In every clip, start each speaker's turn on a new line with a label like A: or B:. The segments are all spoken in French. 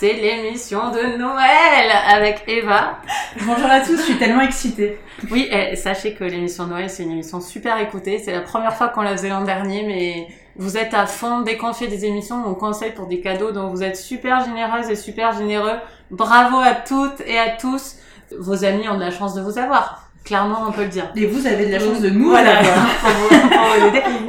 A: c'est l'émission de Noël avec Eva.
B: Bonjour à tous, je suis tellement excitée.
A: Oui, eh, sachez que l'émission Noël, c'est une émission super écoutée. C'est la première fois qu'on la faisait l'an dernier, mais vous êtes à fond. Dès qu'on fait des émissions, on conseille pour des cadeaux, donc vous êtes super généreuses et super généreux. Bravo à toutes et à tous. Vos amis ont de la chance de vous avoir. Clairement, on peut le dire.
B: Et vous avez de la chance de nous
A: Voilà.
B: avoir.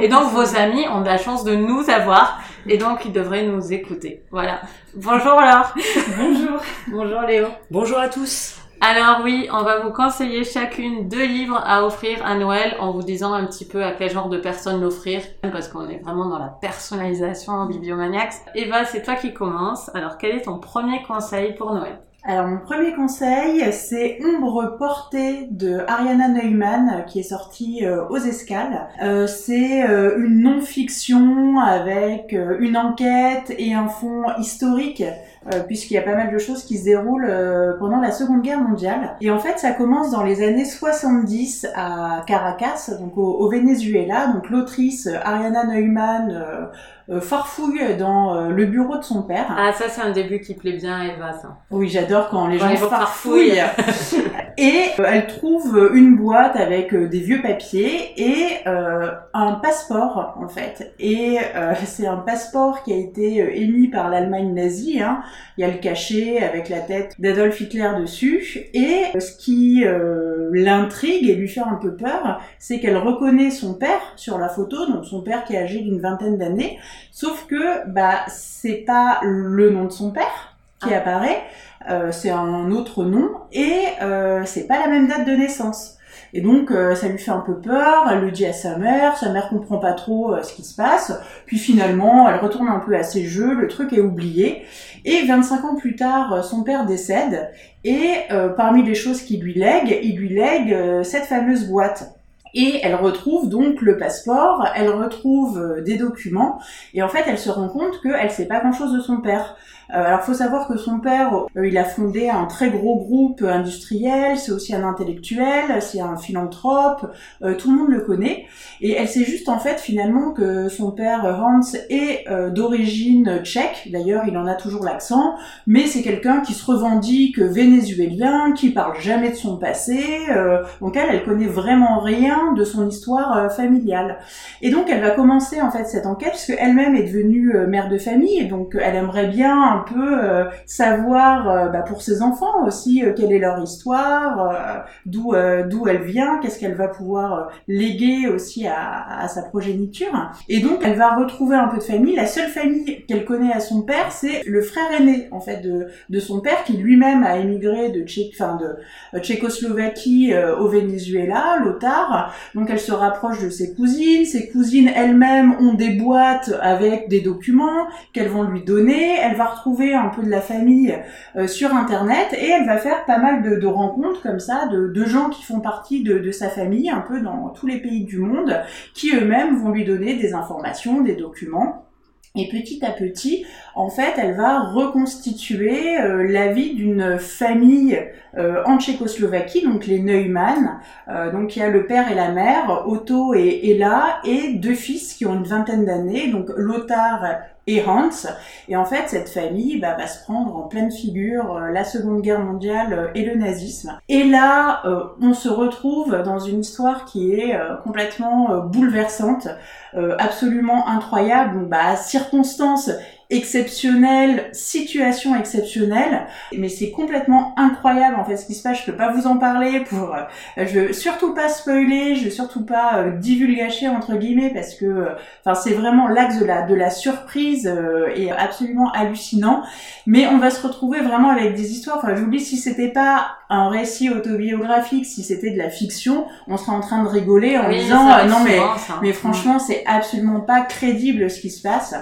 A: Et donc, vos amis ont de la chance de nous avoir. Et donc, ils devraient nous écouter. Voilà. Bonjour Laure.
B: Bonjour.
A: Bonjour Léo.
C: Bonjour à tous.
A: Alors oui, on va vous conseiller chacune deux livres à offrir à Noël en vous disant un petit peu à quel genre de personne l'offrir parce qu'on est vraiment dans la personnalisation en Bibliomaniacs. Eva, c'est toi qui commence. Alors quel est ton premier conseil pour Noël?
B: Alors mon premier conseil, c'est Ombre portée de Ariana Neumann qui est sortie euh, aux escales. Euh, c'est euh, une non-fiction avec une enquête et un fond historique. Euh, puisqu'il y a pas mal de choses qui se déroulent euh, pendant la Seconde Guerre mondiale. Et en fait, ça commence dans les années 70 à Caracas, donc au, au Venezuela. Donc l'autrice euh, Ariana Neumann euh, farfouille dans le bureau de son père.
A: Ah ça c'est un début qui plaît bien à Eva ça.
B: Oui, j'adore quand les
A: Quand
B: gens farfouillent. et euh, elle trouve une boîte avec euh, des vieux papiers et euh, un passeport en fait. Et euh, c'est un passeport qui a été émis par l'Allemagne nazie. Hein. Il y a le cachet avec la tête d'Adolf Hitler dessus. Et ce qui euh, l'intrigue et lui fait un peu peur, c'est qu'elle reconnaît son père sur la photo, donc son père qui est âgé d'une vingtaine d'années. Sauf que bah c'est pas le nom de son père qui
A: Ah.
B: apparaît, euh, c'est un autre nom et euh, c'est pas la même date de naissance. Et donc euh, ça lui fait un peu peur, elle le dit à sa mère, sa mère comprend pas trop euh, ce qui se passe, puis finalement elle retourne un peu à ses jeux, le truc est oublié, et 25 ans plus tard euh, son père décède, et parmi les choses qu'il lui lègue, il lui lègue cette fameuse boîte. Et elle retrouve donc le passeport, elle retrouve des documents, et en fait elle se rend compte qu'elle sait pas grand chose de son père. Euh, alors faut savoir que son père, euh, il a fondé un très gros groupe industriel, c'est aussi un intellectuel, c'est un philanthrope, euh, tout le monde le connaît. Et elle sait juste en fait finalement que son père Hans est d'origine tchèque, d'ailleurs il en a toujours l'accent, mais c'est quelqu'un qui se revendique vénézuélien, qui parle jamais de son passé, donc elle, elle connaît vraiment rien de son histoire familiale. Et donc elle va commencer en fait cette enquête puisque elle-même est devenue mère de famille, et donc elle aimerait bien un peu euh, savoir euh, bah, pour ses enfants aussi euh, quelle est leur histoire, d'où d'où elle vient, qu'est-ce qu'elle va pouvoir léguer aussi à, sa progéniture. Et donc elle va retrouver un peu de famille. La seule famille qu'elle connaît à son père, c'est le frère aîné en fait de, de son père qui lui-même a émigré de, Tché- enfin, de Tchécoslovaquie au Venezuela, Lothar. Donc elle se rapproche de ses cousines. Ses cousines elles-mêmes ont des boîtes avec des documents qu'elles vont lui donner. Elle va un peu de la famille euh, sur Internet et elle va faire pas mal de, rencontres comme ça de, gens qui font partie de, de sa famille, un peu dans tous les pays du monde, qui eux-mêmes vont lui donner des informations, des documents. Et petit à petit, en fait, elle va reconstituer euh, la vie d'une famille euh, en Tchécoslovaquie, donc les Neumann. Euh, donc il y a le père et la mère, Otto et Ella, et deux fils qui ont une vingtaine d'années, donc Lothar et Hans. Et en fait, cette famille bah, va se prendre en pleine figure euh, la Seconde Guerre mondiale euh, et le nazisme. Et là, euh, on se retrouve dans une histoire qui est euh, complètement euh, bouleversante, absolument incroyable. Donc, bah, circonstances exceptionnelles, situation exceptionnelle, mais c'est complètement incroyable en fait ce qui se passe. Je peux pas vous en parler pour, euh, je veux surtout pas spoiler, je veux surtout pas euh, divulgacher entre guillemets parce que, euh, enfin c'est vraiment l'axe de la de la surprise euh, et absolument hallucinant. Mais on va se retrouver vraiment avec des histoires. Enfin, dis si c'était pas un récit autobiographique, si c'était de la fiction, on serait en train de rigoler en
A: Oui,
B: disant non mais
A: souvent, ça.
B: mais franchement, c'est absolument pas crédible ce qui se passe.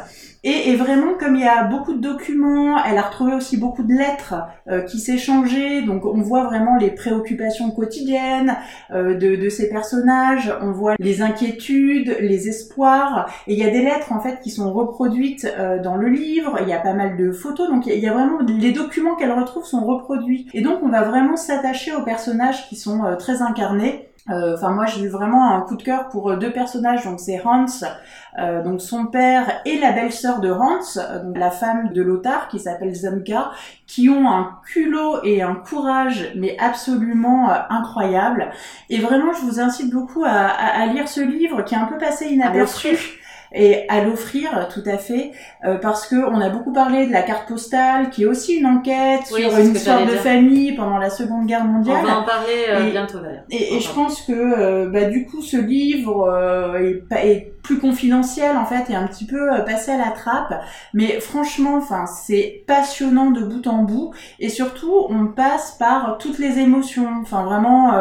B: Et, et, vraiment, comme il y a beaucoup de documents, elle a retrouvé aussi beaucoup de lettres euh, qui s'échangeaient. Donc, on voit vraiment les préoccupations quotidiennes euh, de, de, ces personnages. On voit les inquiétudes, les espoirs. Et il y a des lettres en fait qui sont reproduites euh, dans le livre. Il y a pas mal de photos. Donc, il y a vraiment les documents qu'elle retrouve sont reproduits. Et donc, on va vraiment s'attacher aux personnages qui sont euh, très incarnés. Euh, enfin, moi, j'ai eu vraiment un coup de cœur pour euh, deux personnages. Donc, c'est Hans, euh, donc son père et la belle-sœur de Hans, donc la femme de Lothar, qui s'appelle Zamka, qui ont un culot et un courage, mais absolument incroyable. Et vraiment, je vous incite beaucoup à, à, lire ce livre, qui est un peu passé inaperçu et à l'offrir tout à fait euh, parce que on a beaucoup parlé de la carte postale qui est aussi une enquête sur une histoire de famille pendant la Seconde Guerre mondiale.
A: On va en parler euh, bientôt d'ailleurs.
B: Et, et je pense que euh, bah, du coup ce livre est, est, plus confidentiel en fait et un petit peu passé à la trappe mais franchement enfin c'est passionnant de bout en bout et surtout on passe par toutes les émotions enfin vraiment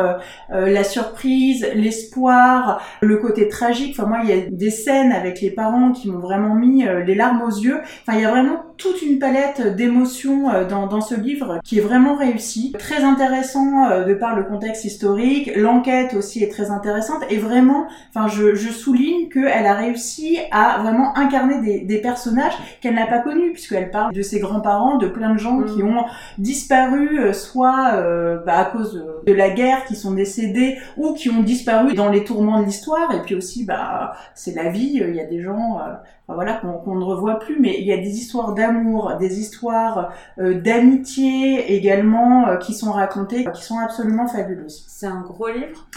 B: la surprise l'espoir le côté tragique enfin moi il y a des scènes avec les parents qui m'ont vraiment mis euh, les larmes aux yeux. Enfin, il y a vraiment toute une palette d'émotions euh, dans, dans, ce livre qui est vraiment réussi. Très intéressant euh, de par le contexte historique. L'enquête aussi est très intéressante et vraiment, enfin, je, je souligne qu'elle a réussi à vraiment incarner des, des personnages qu'elle n'a pas connus puisqu'elle parle de ses grands-parents, de plein de gens qui mm. ont disparu soit bah, à cause de la guerre, qui sont décédés ou qui ont disparu dans les tourments de l'histoire et puis aussi, bah, c'est la vie. Il y a des gens, euh, voilà, qu'on ne revoit plus, mais il y a des histoires d'amour, des histoires euh, d'amitié également euh, qui sont racontées, qui sont absolument fabuleuses.
A: C'est un gros livre?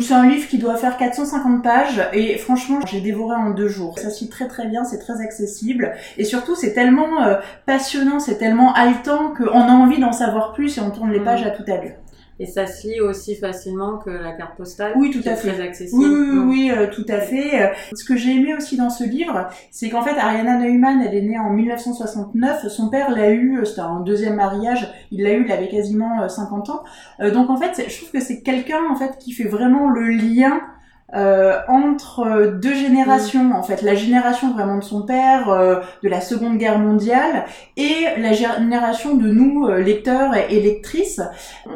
B: C'est un livre qui doit faire 450 pages et franchement j'ai dévoré en deux jours. Ça suit très très bien, c'est très accessible et surtout c'est tellement passionnant, c'est tellement haletant qu'on a envie d'en savoir plus et on tourne les mmh. pages à tout à l'heure.
A: Et ça se lit aussi facilement que la carte postale.
B: Oui, tout à fait.
A: Très accessible.
B: Oui, oui, oui, euh, tout à fait. Euh, ce que j'ai aimé aussi dans ce livre, c'est qu'en fait, Ariana Neumann, elle est née en 1969. Son père l'a eu, euh, c'était un deuxième mariage. Il l'a eu, il avait quasiment 50 ans. donc en fait, je trouve que c'est quelqu'un en fait qui fait vraiment le lien euh, entre deux générations, en fait, la génération vraiment de son père euh, de la Seconde Guerre mondiale et la génération de nous euh, lecteurs et, lectrices.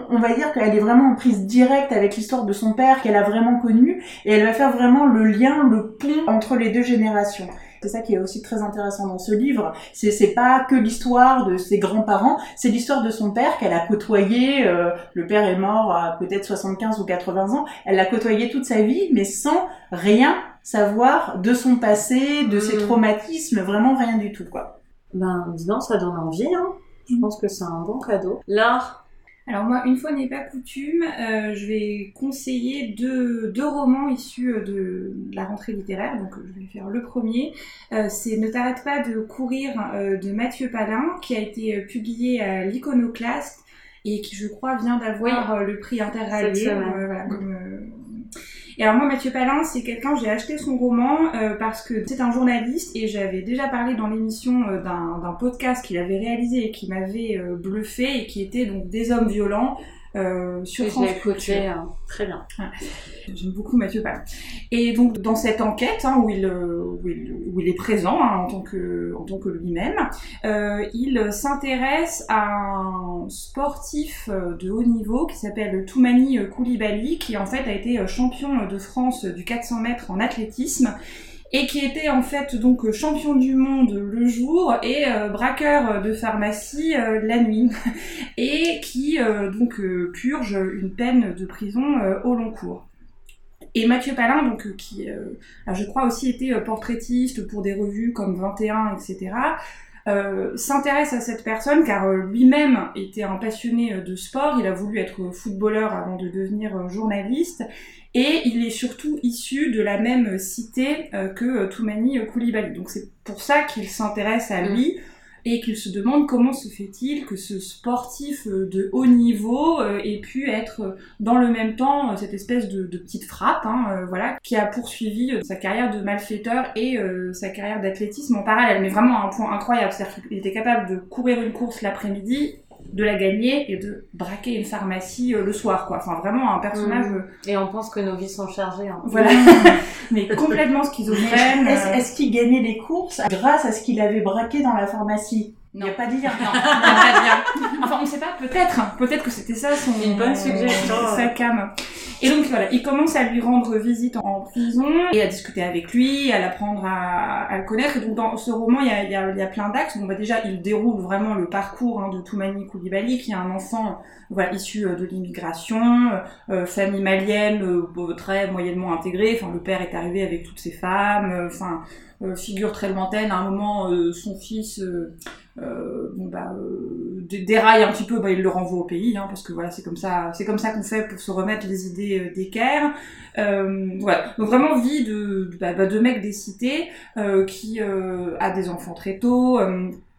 B: On va dire qu'elle est vraiment en prise directe avec l'histoire de son père qu'elle a vraiment connue et elle va faire vraiment le lien, le pont entre les deux générations. C'est ça qui est aussi très intéressant dans ce livre. C'est c'est pas que l'histoire de ses grands-parents, c'est l'histoire de son père qu'elle a côtoyé. Euh, le père est mort à peut-être 75 ou 80 ans. Elle l'a côtoyé toute sa vie, mais sans rien savoir de son passé, de ses hmm. traumatismes, vraiment rien du tout quoi.
A: Ben disons, ça donne envie. Hein. Je hmm. pense que c'est un bon cadeau. L'art
C: alors moi, une fois n'est pas coutume, euh, je vais conseiller deux, deux, romans issus euh, de la rentrée littéraire. Donc je vais faire le premier. Euh, c'est Ne t'arrête pas de courir de Mathieu Palin, qui a été publié à l'Iconoclaste et qui, je crois, vient d'avoir le prix voilà, comme, et alors moi, Mathieu Palin, c'est quelqu'un, j'ai acheté son roman euh, parce que c'est un journaliste et j'avais déjà parlé dans l'émission euh, d'un podcast qu'il avait réalisé et qui m'avait euh, bluffé et qui était donc Des hommes violents euh, sur France
A: hein. Très bien.
C: J'aime beaucoup Mathieu Palin. Et donc dans cette enquête hein, où, il, où, il, où, il, est présent hein, en tant que, en tant que lui-même, euh, il s'intéresse à un sportif euh, de haut niveau qui s'appelle Toumani Koulibaly, qui en fait a été champion de France du 400 mètres en athlétisme et qui était en fait donc champion du monde le jour et euh, braqueur de pharmacie euh, la nuit et qui euh, donc purge une peine de prison au long cours. Et Mathieu Palin, donc qui je crois aussi été portraitiste pour des revues comme 21, etc. s'intéresse à cette personne car lui-même était un passionné de sport, il a voulu être footballeur avant de devenir journaliste. Et il est surtout issu de la même cité euh, que euh, Toumani Koulibaly. Donc c'est pour ça qu'il s'intéresse à lui et qu'il se demande comment se fait-il que ce sportif euh, de haut niveau ait pu être dans le même temps cette espèce de, petite frappe, hein, voilà, qui a poursuivi sa carrière de malfaiteur et sa carrière d'athlétisme en parallèle, mais vraiment à un point incroyable, c'est-à-dire qu'il était capable de courir une course l'après-midi de la gagner et de braquer une pharmacie euh, le soir, quoi. Enfin, vraiment un personnage. euh,
A: Et on pense que nos vies sont chargées. Hein.
C: Voilà. mais complètement schizophrène.
B: Est-ce
C: euh,
B: est-ce qu'il gagnait les courses grâce à ce qu'il avait braqué dans la pharmacie? Il
C: Non.
B: n'y a pas de lien.
C: Non, non, pas bien. Enfin, on ne sait pas, peut-être. hein. Peut-être que c'était ça son.
A: Une bonne suggestion,
C: Sa cam. Et donc voilà, il commence à lui rendre visite en prison et à discuter avec lui, à l'apprendre à, à le connaître. Et donc dans ce roman, il y a, il y a, plein d'axes. Bon, bah, déjà, il déroule vraiment le parcours hein, de Toumani Koulibaly, qui est un enfant voilà, issu euh, de l'immigration, euh, famille malienne, euh, très moyennement intégrée. Enfin, le père est arrivé avec toutes ses femmes. euh, Enfin, euh, figure très lointaine. À un moment, euh, son fils euh, euh, bon, bah, euh, dé- déraille un petit peu, bah, il le renvoie au pays, hein, parce que voilà, c'est comme ça, c'est comme ça qu'on fait pour se remettre les idées euh, d'équerre. Euh, voilà. Donc vraiment vie de, bah, bah, de mec des cités euh, qui euh, a des enfants très tôt.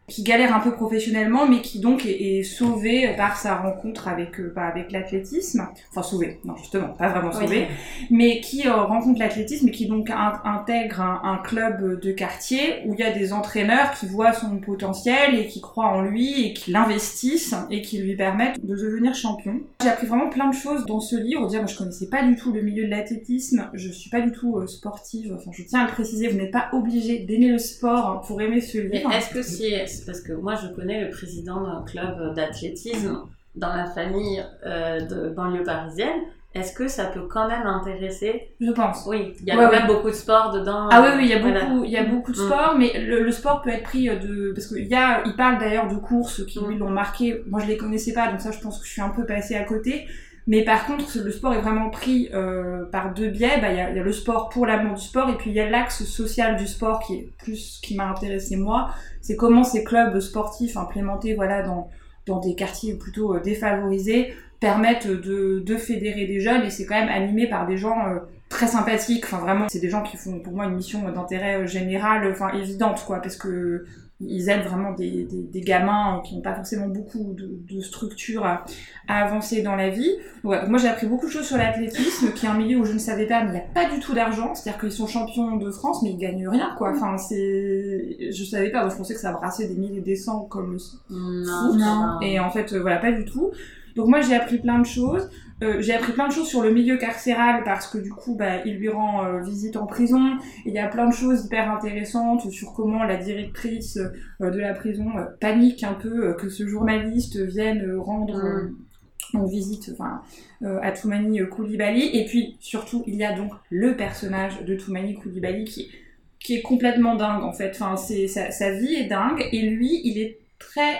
C: Qui galère un peu professionnellement, mais qui donc est, est sauvé par sa rencontre avec euh, bah, avec l'athlétisme. Enfin sauvé, non justement, pas vraiment sauvé mais qui euh, rencontre l'athlétisme et qui donc in- intègre un, un club de quartier où il y a des entraîneurs qui voient son potentiel et qui croient en lui et qui l'investissent et qui lui permettent de devenir champion. J'ai appris vraiment plein de choses dans ce livre. Dire, moi, je connaissais pas du tout le milieu de l'athlétisme, je suis pas du tout euh, sportive. Enfin, je tiens à le préciser, vous n'êtes pas obligé d'aimer le sport pour aimer ce livre.
A: est-ce que si, parce que moi je connais le président d'un club d'athlétisme dans la famille euh, de banlieue parisienne, est-ce que ça peut quand même intéresser?
C: Je pense.
A: Oui, il y a
C: Ouais,
A: quand
C: ouais.
A: même beaucoup de sport dedans.
C: Ah oui, oui, il y a
A: voilà.
C: beaucoup, il y a beaucoup de
A: Mm.
C: sport, mais le, le sport peut être pris euh, de, parce qu'il y a, il parle d'ailleurs de courses qui lui
A: Mm.
C: l'ont marqué. Moi, je les connaissais pas, donc ça, je pense que je suis un peu passée à côté. Mais par contre, le sport est vraiment pris euh, par deux biais. Bah, il y, a, y a le sport pour l'amour du sport, et puis il y a l'axe social du sport qui est plus qui m'a intéressé moi. C'est comment ces clubs sportifs implémentés, voilà, dans dans des quartiers plutôt euh, défavorisés permettent de, de fédérer des jeunes et c'est quand même animé par des gens euh, très sympathiques. Enfin vraiment, c'est des gens qui font pour moi une mission d'intérêt euh, général, enfin évidente quoi, parce que ils aident vraiment des, des, des gamins qui n'ont pas forcément beaucoup de, de structure à, à avancer dans la vie. Ouais, moi j'ai appris beaucoup de choses sur l'athlétisme, qui est un milieu où je ne savais pas, mais il n'y a pas du tout d'argent. C'est-à-dire qu'ils sont champions de France, mais ils gagnent rien quoi. Enfin c'est, je savais pas. Moi, je pensais que ça brassait des milliers et des cents comme le
A: Non, va.
C: et en fait, euh, voilà, pas du tout. Donc moi, j'ai appris plein de choses. Euh, j'ai appris plein de choses sur le milieu carcéral parce que du coup, bah, il lui rend euh, visite en prison. Il y a plein de choses hyper intéressantes sur comment la directrice euh, de la prison panique un peu que ce journaliste vienne rendre euh, donc visite enfin, euh, à Toumani Koulibaly. Et puis surtout, il y a donc le personnage de Toumani Koulibaly qui, qui est complètement dingue en fait. Enfin, c'est, sa, sa vie est dingue et lui, il est très...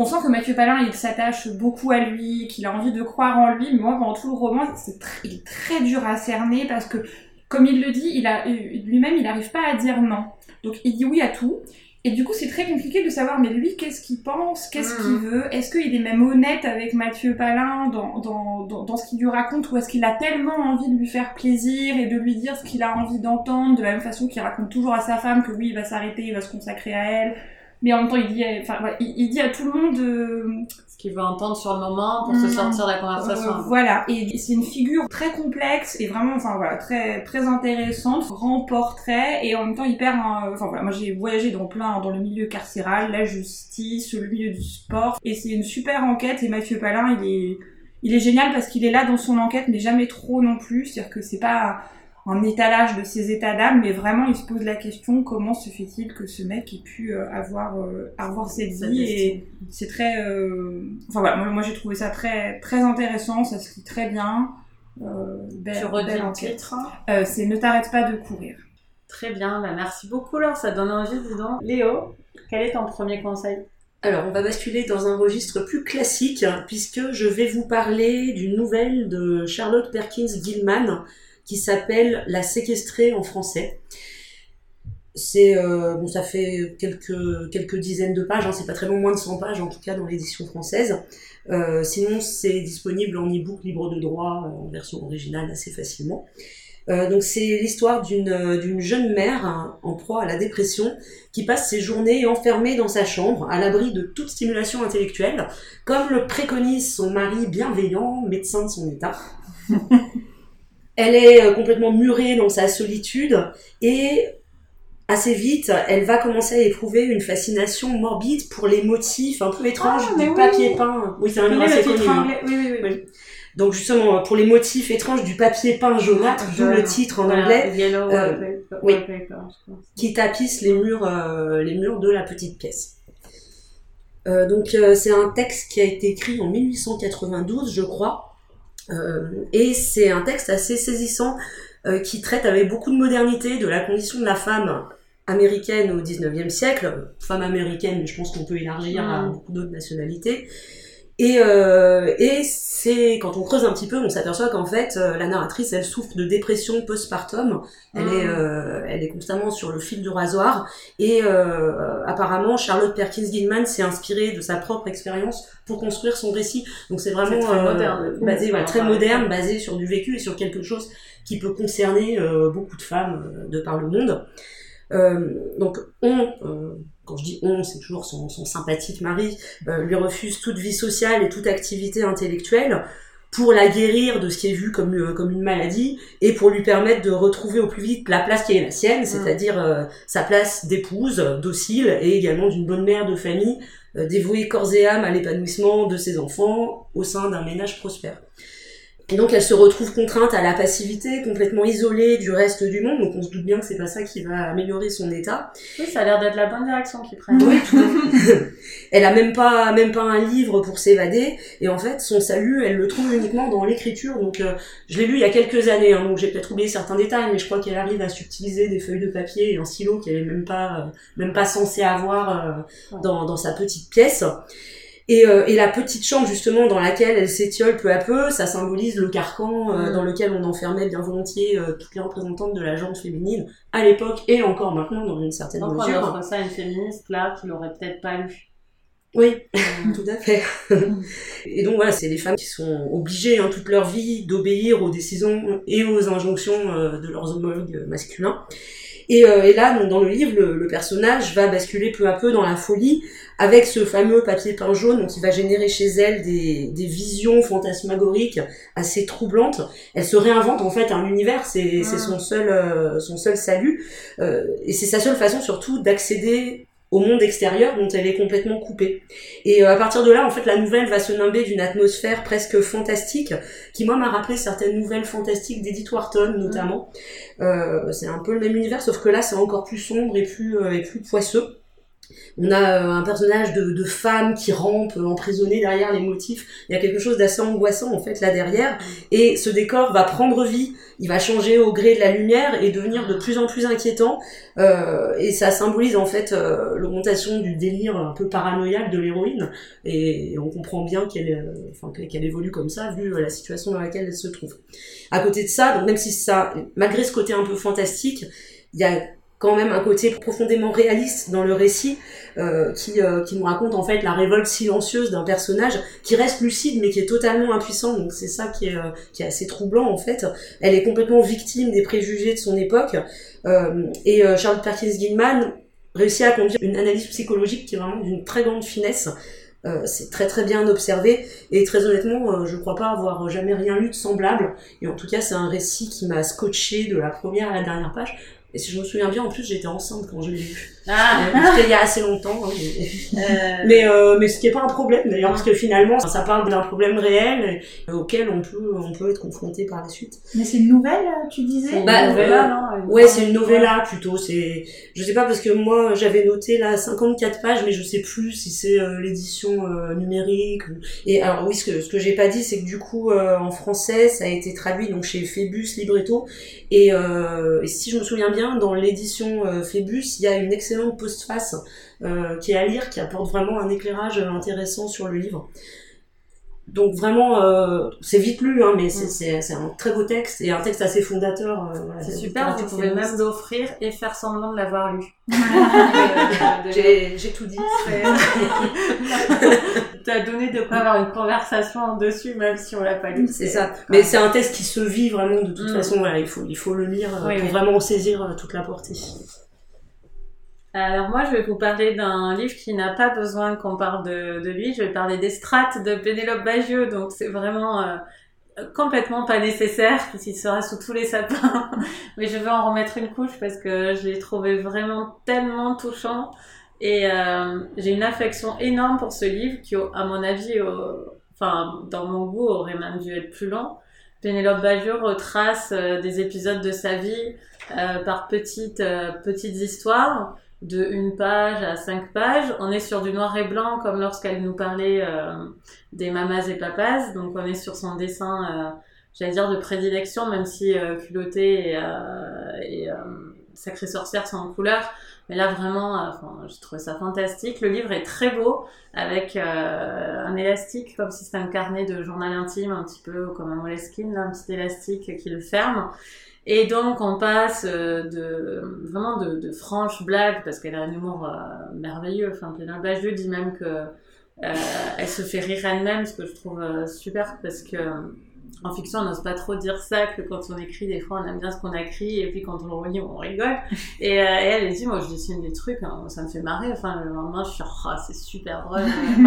C: On sent que Mathieu Palin, il s'attache beaucoup à lui, qu'il a envie de croire en lui, mais moi, pendant tout le roman, c'est il est très dur à cerner parce que, comme il le dit, il a, euh, lui-même, il n'arrive pas à dire non. Donc, il dit oui à tout. Et du coup, c'est très compliqué de savoir, mais lui, qu'est-ce qu'il pense, qu'est-ce qu'il veut, est-ce qu'il est même honnête avec Mathieu Palin dans, dans, dans, dans ce qu'il lui raconte, ou est-ce qu'il a tellement envie de lui faire plaisir et de lui dire ce qu'il a envie d'entendre, de la même façon qu'il raconte toujours à sa femme que oui, il va s'arrêter, il va se consacrer à elle, mais en même temps, il dit, enfin, voilà, il, il dit à tout le monde, euh,
A: Ce qu'il veut entendre sur le moment pour se
C: Mm.
A: sortir de la conversation.
C: euh, voilà, et c'est une figure très complexe et vraiment, enfin voilà, très très intéressante, grand portrait et en même temps hyper, enfin voilà, moi j'ai voyagé dans plein, dans le milieu carcéral, la justice, le milieu du sport. Et c'est une super enquête. Et Mathieu Palin, il est il est génial parce qu'il est là dans son enquête mais jamais trop non plus, c'est-à-dire que c'est pas un étalage de ses états d'âme, mais vraiment il se pose la question comment se fait-il que ce mec ait pu euh, avoir euh, avoir cette vie et c'est très euh, enfin voilà moi, moi, j'ai trouvé ça très très intéressant ça se lit très bien euh, belle,
A: Tu redis le titre
C: Euh, c'est ne t'arrête pas de courir.
A: Très bien, bah merci beaucoup Laure, ça donne envie, dis donc. Léo, quel est ton premier conseil?
D: Alors, on va basculer dans un registre plus classique, puisque je vais vous parler d'une nouvelle de Charlotte Perkins Gilman qui s'appelle La séquestrée en français. C'est euh, bon, ça fait quelques dizaines de pages, hein, c'est pas très long, moins de 100 pages en tout cas dans l'édition française. Euh, sinon, c'est disponible en e-book libre de droit euh, en version originale assez facilement. Donc c'est l'histoire d'une d'une jeune mère hein, en proie à la dépression qui passe ses journées enfermée dans sa chambre, à l'abri de toute stimulation intellectuelle, comme le préconise son mari bienveillant, médecin de son état. Elle est euh, complètement murée dans sa solitude et assez vite, elle va commencer à éprouver une fascination morbide pour les motifs un peu étranges
A: Ah, mais
D: du
A: oui.
D: papier peint. Oui, c'est un
A: Oui,
D: assez connu. hein.
A: Oui, oui, oui.
D: Donc justement, pour les motifs étranges du papier peint jaunâtre, d'où le titre en
A: Voilà,
D: anglais,
A: Yellow
D: Euh, oui. qui tapisse les murs, euh, les murs de la petite pièce. Euh, donc c'est un texte qui a été écrit en 1892, je crois, et c'est un texte assez saisissant euh, qui traite avec beaucoup de modernité de la condition de la femme américaine au 19e siècle, femme américaine, mais je pense qu'on peut élargir à
A: Mm.
D: beaucoup d'autres nationalités. Et, euh, et c'est quand on creuse un petit peu, on s'aperçoit qu'en fait, euh, la narratrice, elle souffre de dépression postpartum. Elle
A: Mm.
D: est, euh, elle est constamment sur le fil du rasoir. Et euh, apparemment, Charlotte Perkins Gilman s'est inspirée de sa propre expérience pour construire son récit. Donc c'est vraiment
A: très
D: euh,
A: moderne.
D: basé, voilà, très
A: Ouais.
D: moderne, basé sur du vécu et sur quelque chose qui peut concerner euh, beaucoup de femmes de par le monde. Euh, donc on, euh, quand je dis on, c'est toujours son, son sympathique mari, euh, lui refuse toute vie sociale et toute activité intellectuelle pour la guérir de ce qui est vu comme, euh, comme une maladie et pour lui permettre de retrouver au plus vite la place qui est la sienne, c'est-à-dire euh, sa place d'épouse, euh, docile et également d'une bonne mère de famille, euh, dévouée corps et âme à l'épanouissement de ses enfants au sein d'un ménage prospère. Et donc elle se retrouve contrainte à la passivité, complètement isolée du reste du monde, donc on se doute bien que c'est pas ça qui va améliorer son état.
A: Oui, ça a l'air d'être la bonne direction qu'ils prennent.
D: Oui, tout elle a même pas, même pas un livre pour s'évader, et en fait, son salut, elle le trouve uniquement dans l'écriture. Donc, euh, je l'ai lu il y a quelques années, hein, donc j'ai peut-être oublié certains détails, mais je crois qu'elle arrive à subtiliser des feuilles de papier et un stylo qu'elle est même pas, euh, même pas censée avoir euh, dans, dans sa petite pièce. Et, euh, et la petite chambre justement dans laquelle elle s'étiole peu à peu, ça symbolise le carcan euh,
A: Mm.
D: dans lequel on enfermait bien volontiers euh, toutes les représentantes de la gente féminine à l'époque et encore maintenant dans une certaine
A: Donc on
D: mesure.
A: offre ça à une féministe là qui l'aurait peut-être pas lu.
D: Oui, tout à fait. et donc voilà, c'est des femmes qui sont obligées hein, toute leur vie d'obéir aux décisions et aux injonctions de leurs homologues masculins. Et, euh, et là, donc, dans le livre, le, le personnage va basculer peu à peu dans la folie avec ce fameux papier peint jaune donc, qui va générer chez elle des, des visions fantasmagoriques assez troublantes. Elle se réinvente en fait un univers, c'est c'est son seul euh, son seul salut Euh, et c'est sa seule façon surtout d'accéder au monde extérieur dont elle est complètement coupée. Et euh, à partir de là, en fait, la nouvelle va se nimber d'une atmosphère presque fantastique, qui moi m'a rappelé certaines nouvelles fantastiques d'Edith Wharton notamment. Euh, c'est un peu le même univers, sauf que là, c'est encore plus sombre et plus euh, et plus poisseux. On a euh, un personnage de, femme qui rampe euh, emprisonnée derrière les motifs. Il y a quelque chose d'assez angoissant en fait là derrière. Et ce décor va prendre vie. Il va changer au gré de la lumière et devenir de plus en plus inquiétant. Euh, et ça symbolise en fait l'augmentation du délire un peu paranoïaque de l'héroïne. Et on comprend bien qu'elle évolue comme ça vu la situation dans laquelle elle se trouve. À côté de ça, même si ça, malgré ce côté un peu fantastique, il y a quand même un côté profondément réaliste dans le récit euh, qui, euh, qui nous raconte en fait la révolte silencieuse d'un personnage qui reste lucide mais qui est totalement impuissant. Donc c'est ça qui est, euh, qui est assez troublant en fait. Elle est complètement victime des préjugés de son époque. Et Charlotte Perkins Gilman réussit à conduire une analyse psychologique qui est vraiment d'une très grande finesse. C'est très très bien observé. Et très honnêtement euh, je crois pas avoir jamais rien lu de semblable. Et en tout cas c'est un récit qui m'a scotché de la première à la dernière page et si je me souviens bien, en plus, j'étais enceinte quand je l'ai lu.
A: Ah,
D: Euh, C'était il y a assez longtemps. hein, mais...
A: euh,
D: Mais, euh, mais ce qui est pas un problème d'ailleurs, parce que finalement, ça parle d'un problème réel auquel on peut, on peut être confronté par la suite.
B: Mais c'est une nouvelle, tu disais?
A: Une
D: Bah,
A: novella,
D: euh,
A: non Une
D: Ouais, c'est une novella plutôt. C'est, je sais pas parce que moi j'avais noté là 54 pages, mais je sais plus si c'est euh, l'édition euh, numérique. ou- Et alors oui, ce que ce que j'ai pas dit, c'est que du coup euh, en français, ça a été traduit donc chez Phébus Libretto. Et, euh, et si je me souviens bien, dans l'édition euh, Phébus, il y a une excellente postface euh, qui est à lire, qui apporte vraiment un éclairage intéressant sur le livre. Donc vraiment, euh, c'est vite lu, hein, mais c'est-
A: Mm.
D: c'est un très beau texte et un texte assez fondateur. euh, voilà,
A: C'est super, vous pouvez
D: féministe.
A: même l'offrir et faire semblant de l'avoir lu.
D: J'ai tout dit.
A: T'as donné de quoi avoir une conversation en dessus, même si on l'a pas lu.
D: C'est ça. Mais c'est un texte qui se vit vraiment de toute
A: Mm.
D: façon. Voilà, il faut, il faut le lire
A: Oui,
D: pour
A: oui.
D: vraiment en saisir toute la portée.
A: Alors moi, je vais vous parler d'un livre qui n'a pas besoin qu'on parle de, lui. Je vais parler des strates de Pénélope Bagieux. Donc c'est vraiment euh, complètement pas nécessaire puisqu'il sera sous tous les sapins mais je vais en remettre une couche parce que je l'ai trouvé vraiment tellement touchant et euh, j'ai une affection énorme pour ce livre qui à mon avis enfin dans mon goût aurait même dû être plus long Pénélope Bagieux retrace euh, des épisodes de sa vie euh, par petites petites histoires de une page à cinq pages. On est sur du noir et blanc comme lorsqu'elle nous parlait euh, des mamas et papas. Donc on est sur son dessin, euh, j'allais dire de prédilection, même si euh, culotté et, euh, et sacré sorcière sont en couleur. Mais là vraiment, enfin, je trouve ça fantastique. Le livre est très beau avec un élastique comme si c'était un carnet de journal intime, un petit peu comme un Moleskine, là, un petit élastique qui le ferme. Et donc on passe euh, de vraiment de, de franches blagues parce qu'elle a un humour euh, merveilleux. Enfin, Pénélope Bagieux dit même que euh, elle se fait rire elle-même, ce que je trouve super parce que en fiction, on n'ose pas trop dire ça, que quand on écrit, des fois, on aime bien ce qu'on a écrit, et puis quand on le relit, on rigole. Et, euh, et elle, elle dit, moi, je dessine des trucs, hein, ça me fait marrer. Enfin, le lendemain, je suis, oh, c'est super drôle.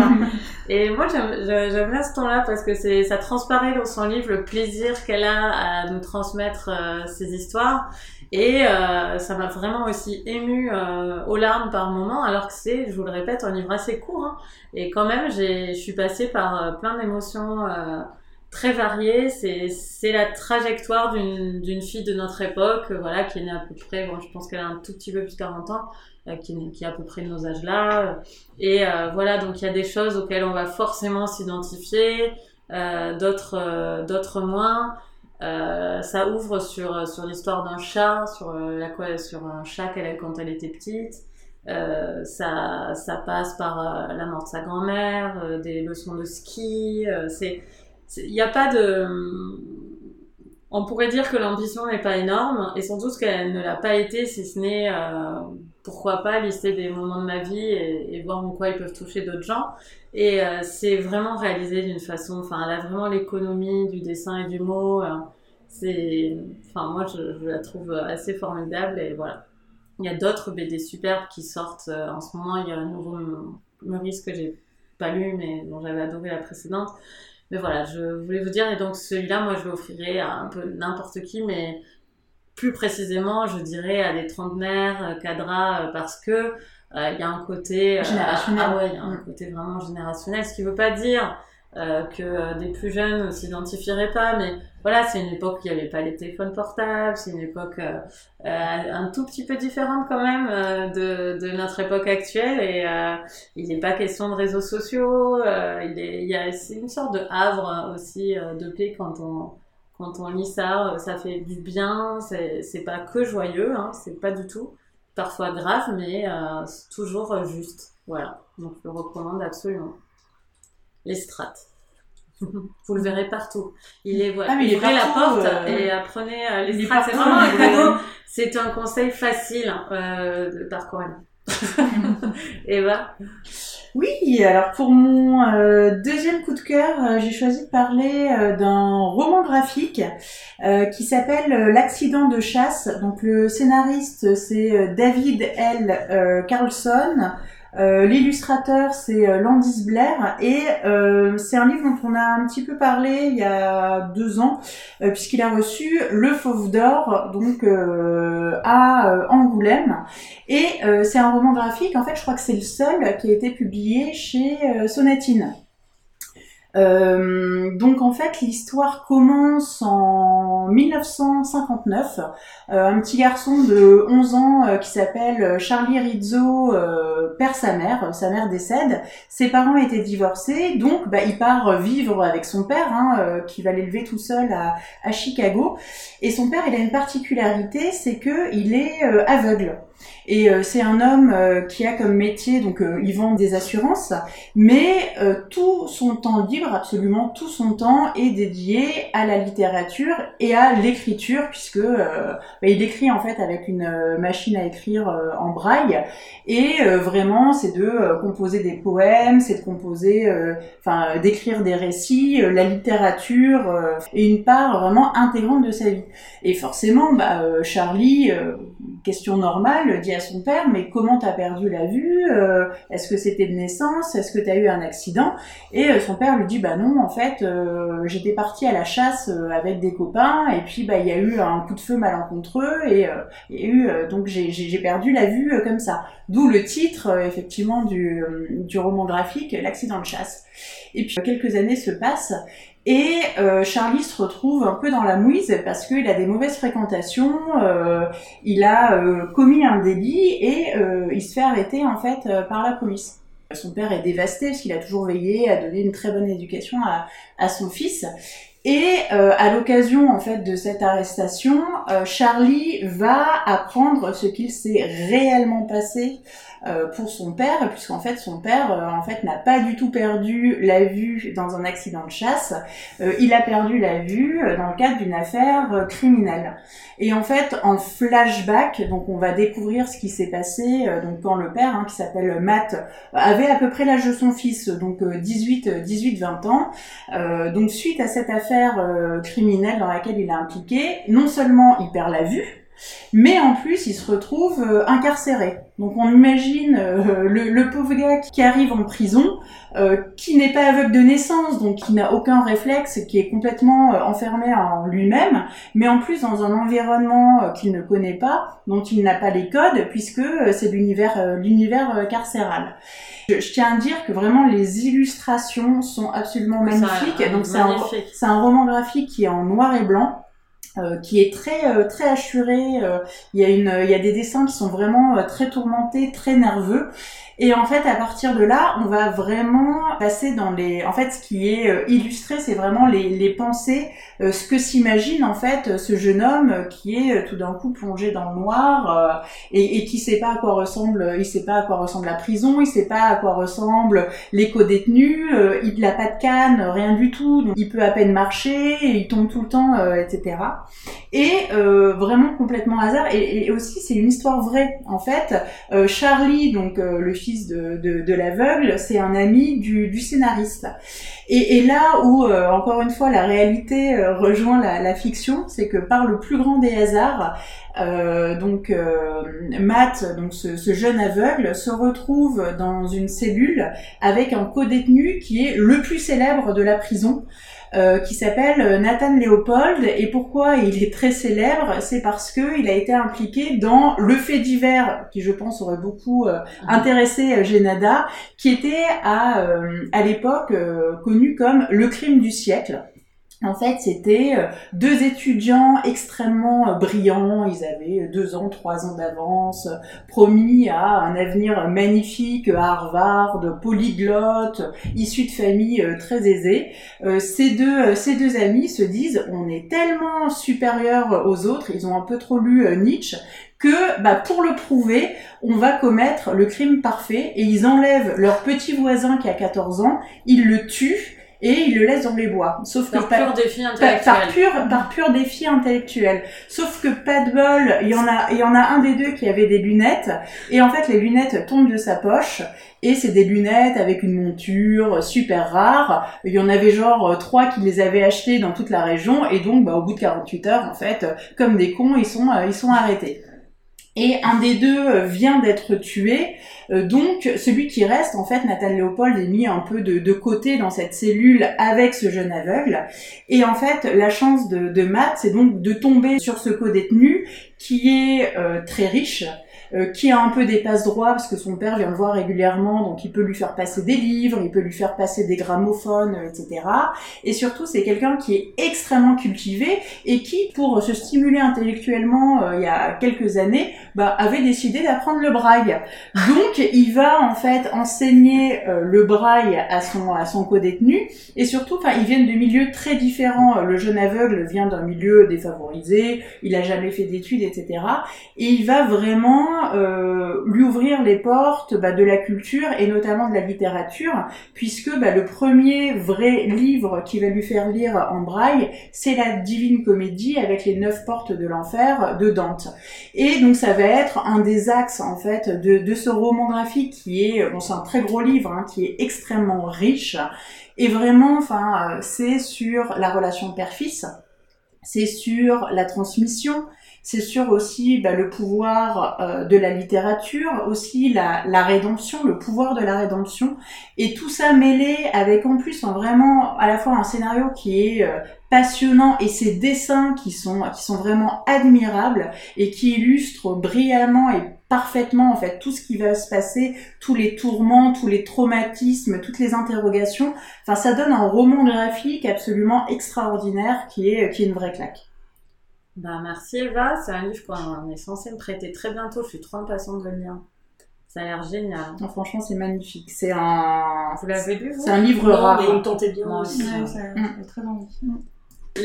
A: et moi, j'aime bien ce ton-là, parce que c'est, ça transparaît dans son livre le plaisir qu'elle a à nous transmettre euh, ses histoires. Et euh, ça m'a vraiment aussi ému euh, aux larmes par moment, alors que c'est, je vous le répète, un livre assez court. Hein. Et quand même, je suis passée par euh, plein d'émotions très variée. C'est, la trajectoire d'une, fille de notre époque, euh, voilà, qui est née à peu près, bon, je pense qu'elle a un tout petit peu plus de 40 ans, euh, qui, est, qui est à peu près de nos âges-là. Et euh, voilà, donc il y a des choses auxquelles on va forcément s'identifier, euh, d'autres, euh, d'autres moins. ça ouvre sur, sur l'histoire d'un chat, sur, la, sur un chat qu'elle a quand elle était petite. Euh, ça, ça passe par la mort de sa grand-mère, des leçons de ski. c'est il n'y a pas de. On pourrait dire que l'ambition n'est pas énorme, et sans doute qu'elle ne l'a pas été, si ce n'est, euh, pourquoi pas, lister des moments de ma vie et, voir en quoi ils peuvent toucher d'autres gens. Et euh, c'est vraiment réalisé d'une façon, enfin, elle a vraiment l'économie du dessin et du mot. Euh, c'est, enfin, moi, je, la trouve assez formidable, et voilà. Il y a d'autres BD superbes qui sortent en ce moment. Il y a un nouveau Maurice que j'ai pas lu, mais dont j'avais adoré la précédente. Mais voilà, je voulais vous dire, et donc celui-là, moi, je l'offrirai à un peu n'importe qui, mais plus précisément, je dirais à des trentenaires, euh, cadras, euh, parce que euh, il y a un côté
B: générationnel.
A: Ah ouais, il y a un côté vraiment générationnel, ce qui veut pas dire euh, que des plus jeunes s'identifieraient pas, mais voilà, c'est une époque où il n'y avait pas les téléphones portables, c'est une époque euh, euh, un tout petit peu différente quand même euh, de, de, notre époque actuelle et euh, il n'est pas question de réseaux sociaux, il, est, il y a c'est une sorte de havre aussi de paix quand on quand on lit ça, ça fait du bien, c'est c'est pas que joyeux, hein, c'est pas du tout, parfois grave, mais c'est toujours juste, voilà, donc je le recommande absolument les strates. Vous le verrez partout. Il est voilà,
B: ah, mais il est
A: ouvrez la porte
B: euh,
A: et apprenez euh, les strates. C'est vraiment un
B: est-
A: cadeau. C'est un conseil facile euh, par Coralie. Eva,
B: Oui, alors pour mon euh, deuxième coup de cœur, euh, j'ai choisi de parler euh, d'un roman graphique euh, qui s'appelle euh, L'accident de chasse. Donc le scénariste c'est euh, David L. euh, Carlson. Euh, L'illustrateur c'est euh, Landis Blair et euh, c'est un livre dont on a un petit peu parlé il y a deux ans euh, puisqu'il a reçu le Fauve d'Or donc à Angoulême et c'est un roman graphique, en fait je crois que c'est le seul qui a été publié chez Sonatine. Euh, donc en fait l'histoire commence en 1959. Euh, un petit garçon de 11 ans euh, qui s'appelle Charlie Rizzo perd sa mère, sa mère décède. Ses parents étaient divorcés, donc bah, il part vivre avec son père hein, qui va l'élever tout seul à, Chicago. Et son père il a une particularité, c'est que il est aveugle. Et euh, c'est un homme euh, qui a comme métier, donc euh, il vend des assurances, mais tout son temps libre, absolument tout son temps est dédié à la littérature et à l'écriture, puisque bah, il écrit en fait avec une machine à écrire en braille, et vraiment c'est de composer des poèmes, c'est de composer, enfin d'écrire des récits, la littérature est une part vraiment intégrante de sa vie. Et forcément, bah, Charlie, question normale, mal, à son père, mais comment t'as perdu la vue euh, Est-ce que c'était de naissance Est-ce que t'as eu un accident? Et euh, son père lui dit, bah non, en fait, euh, j'étais parti à la chasse avec des copains, et puis bah il y a eu un coup de feu malencontreux, et, et eu, donc j'ai perdu la vue comme ça. D'où le titre, effectivement, du, du roman graphique, L'accident de chasse. Et puis quelques années se passent, et euh, Charlie se retrouve un peu dans la mouise parce qu'il a des mauvaises fréquentations, euh, il a euh, commis un délit et il se fait arrêter en fait par la police. Son père est dévasté parce qu'il a toujours veillé à donner une très bonne éducation à, à son fils. Et à l'occasion en fait de cette arrestation, Charlie va apprendre ce qu'il s'est réellement passé euh, pour son père, puisqu'en fait son père euh, en fait n'a pas du tout perdu la vue dans un accident de chasse, euh, il a perdu la vue dans le cadre d'une affaire criminelle. Et en fait en flashback, donc on va découvrir ce qui s'est passé donc quand le père hein, qui s'appelle Matt avait à peu près l'âge de son fils, donc 18 18 20 ans. donc suite à cette affaire criminelle dans laquelle il est impliqué, non seulement il perd la vue mais en plus, il se retrouve euh, incarcéré. Donc on imagine euh, le, pauvre gars qui arrive en prison, euh, qui n'est pas aveugle de naissance, donc qui n'a aucun réflexe, qui est complètement enfermé en lui-même, mais en plus dans un environnement qu'il ne connaît pas, dont il n'a pas les codes, puisque c'est l'univers l'univers carcéral. Je, tiens à dire que vraiment les illustrations sont absolument magnifiques. donc c'est un, un roman graphique qui est en noir et blanc euh, qui est très euh, très assuré. Euh, il y a une il y a des dessins qui sont vraiment très tourmentés, très nerveux. Et en fait, à partir de là, on va vraiment passer dans les. En fait, ce qui est illustré, c'est vraiment les, les pensées, ce que s'imagine en fait ce jeune homme qui est tout d'un coup plongé dans le noir et, et qui sait pas à quoi ressemble. Il sait pas à quoi ressemble la prison, il sait pas à quoi ressemble les co-détenus. il n'a pas de canne, rien du tout. Donc, il peut à peine marcher, il tombe tout le temps, etc et euh, vraiment complètement hasard et, aussi c'est une histoire vraie en fait euh, Charlie donc euh, le de, l'aveugle c'est un ami du, scénariste. Et, là où encore une fois la réalité rejoint la, la fiction c'est que par le plus grand des hasards donc Matt donc ce, ce, jeune aveugle se retrouve dans une cellule avec un co-détenu qui est le plus célèbre de la prison euh, qui s'appelle euh, Nathan Leopold. Et pourquoi il est très célèbre? C'est parce que il a été impliqué dans le fait divers, qui je pense aurait beaucoup euh, intéressé Genada, qui était à, à l'époque connu comme le crime du siècle. En fait, c'était euh, deux étudiants extrêmement euh, brillants, ils avaient deux ans, trois ans d'avance, promis à un avenir magnifique à Harvard, polyglotte, issus de familles euh, très aisées. Ces deux, ces deux amis se disent, on est tellement supérieurs aux autres, ils ont un peu trop lu Nietzsche, que bah, pour le prouver, on va commettre le crime parfait et ils enlèvent leur petit voisin qui a 14 ans, ils le tuent et il le laisse dans les bois.
A: Sauf par que pur défi intellectuel.
B: Par, pur, par pur défi intellectuel. Sauf que pas de bol, il y en a, il y en a un des deux qui avait des lunettes et en fait les lunettes tombent de sa poche et c'est des lunettes avec une monture super rare. Il y en avait genre trois qui les avaient achetées dans toute la région et donc bah, au bout de 48 heures en fait, comme des cons, ils sont ils sont arrêtés et un des deux vient d'être tué. Euh, donc celui qui reste, en fait, Nathan Léopold est mis un peu de, côté dans cette cellule avec ce jeune aveugle. Et en fait, la chance de, de Matt, c'est donc de tomber sur ce co-détenu qui est euh, très riche, euh, qui a un peu des passes droits parce que son père vient le voir régulièrement, donc il peut lui faire passer des livres, il peut lui faire passer des gramophones, etc. Et surtout, c'est quelqu'un qui est extrêmement cultivé et qui, pour se stimuler intellectuellement euh, il y a quelques années, bah, avait décidé d'apprendre le braille. Donc, il va en fait enseigner euh, le braille à son à son co-détenu et surtout, enfin, ils viennent de milieux très différents. Le jeune aveugle vient d'un milieu défavorisé, il a jamais fait d'études, etc. Et il va vraiment euh, lui ouvrir les portes bah, de la culture et notamment de la littérature, puisque bah, le premier vrai livre qui va lui faire lire en braille, c'est la Divine Comédie avec les neuf portes de l'enfer de Dante. Et donc ça va être un des axes en fait de, ce roman graphique qui est, bon c'est un très gros livre, hein, qui est extrêmement riche. Et vraiment, enfin, euh, c'est sur la relation père-fils, c'est sur la transmission, c'est sur aussi bah, le pouvoir euh, de la littérature, aussi la, rédemption, le pouvoir de la rédemption, et tout ça mêlé avec en plus un vraiment à la fois un scénario qui est euh, passionnant et ces dessins qui sont qui sont vraiment admirables et qui illustrent brillamment et parfaitement en fait tout ce qui va se passer, tous les tourments, tous les traumatismes, toutes les interrogations. Enfin, ça donne un roman graphique absolument extraordinaire qui est qui est une vraie claque.
A: Bah, merci Eva, c'est un livre qu'on est censé me prêter très bientôt, je suis trop impatiente de le lire. Ça a l'air génial.
B: franchement, c'est magnifique. C'est un.
A: Vous l'avez lu
B: C'est un livre rare.
D: Mais il me tentait bien aussi.
C: Ouais, ça,
B: Mm.
C: très envie.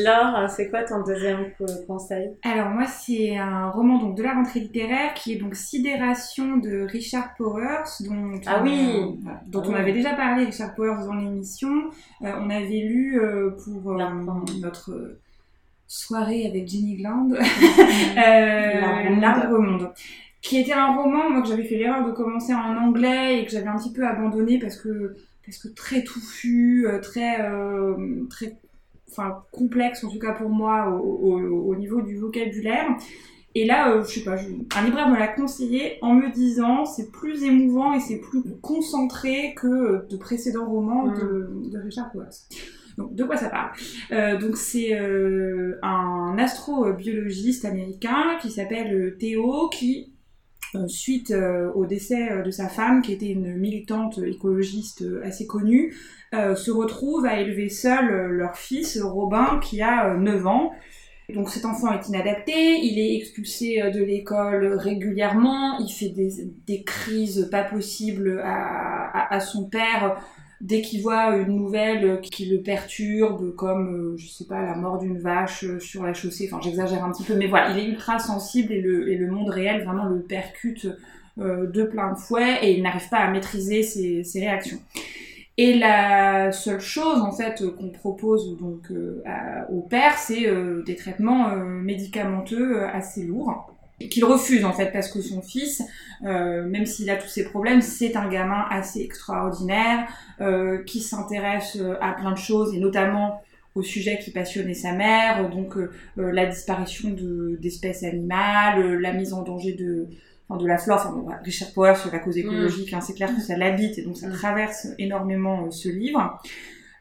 A: Laure, c'est quoi ton deuxième conseil?
C: Alors moi c'est un roman donc de la rentrée littéraire qui est donc Sidération de Richard Powers dont
A: Ah
C: on,
A: oui.
C: voilà, dont
A: Ah
C: on
A: oui.
C: avait déjà parlé Richard Powers dans l'émission. Euh, on avait lu euh, pour euh, notre soirée avec Jenny Gland
B: L'arbre
C: euh,
B: monde.
C: L'arbre monde qui était un roman moi que j'avais fait l'erreur de commencer en anglais et que j'avais un petit peu abandonné parce que parce que très touffu, euh, très euh, très enfin complexe en tout cas pour moi au, au- au niveau du vocabulaire. Et là, euh, je sais pas, je- un libraire me l'a conseillé en me disant c'est plus émouvant et c'est plus concentré que de précédents romans de, de Richard Powers. De quoi ça parle Euh, Donc, c'est euh, un astrobiologiste américain qui s'appelle euh, Théo, qui, suite au décès de sa femme, qui était une militante écologiste assez connue, se retrouve à élever seul leur fils, Robin, qui a euh, 9 ans. Donc cet enfant est inadapté, il est expulsé de l'école régulièrement, il fait des, crises pas possibles à son père dès qu'il voit une nouvelle qui le perturbe, comme, euh, je sais pas, la mort d'une vache euh, sur la chaussée, enfin j'exagère un petit peu, mais voilà, il est ultra sensible et le, monde réel vraiment le percute euh, de plein fouet et il n'arrive pas à maîtriser ses, réactions. Et la seule chose en fait qu'on propose donc au père, c'est des traitements médicamenteux assez lourds qu'il refuse en fait parce que son fils, euh, même s'il a tous ses problèmes, c'est un gamin assez extraordinaire euh, qui s'intéresse euh, à plein de choses et notamment au sujet qui passionnait sa mère, donc euh, la disparition de- d'espèces animales, la mise en danger de, enfin, de la flore, enfin, bon, Richard Powers sur la cause écologique, hein, c'est clair que ça l'habite et donc ça
A: Mm.
C: traverse énormément ce livre.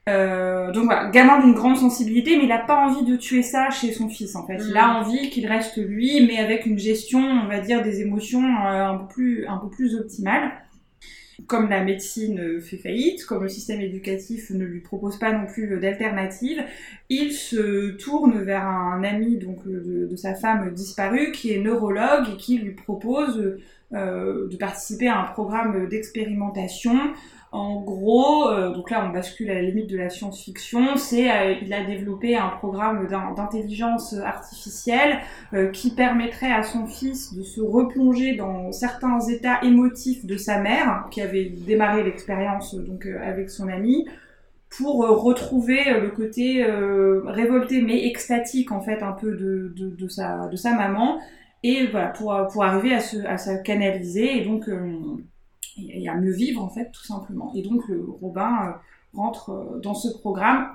C: Euh, donc voilà, gamin d'une grande sensibilité, mais il n'a pas envie de tuer ça chez son fils en fait. Il
A: Mm.
C: a envie qu'il reste lui, mais avec une gestion, on va dire, des émotions euh, un peu plus, un peu plus optimale. Comme la médecine euh, fait faillite, comme le système éducatif ne lui propose pas non plus d'alternative, il se tourne vers un ami donc de, de sa femme disparue qui est neurologue et qui lui propose euh, de participer à un programme d'expérimentation en gros, euh, donc là on bascule à la limite de la science-fiction, c'est euh, il a développé un programme d'in- d'intelligence artificielle euh, qui permettrait à son fils de se replonger dans certains états émotifs de sa mère, qui avait démarré l'expérience donc euh, avec son ami, pour euh, retrouver euh, le côté euh, révolté mais extatique en fait un peu de, de, sa, de sa maman, et voilà pour, pour arriver à se, à se canaliser et donc euh, et, à mieux vivre en fait tout simplement. Et donc le Robin euh, rentre euh, dans ce programme.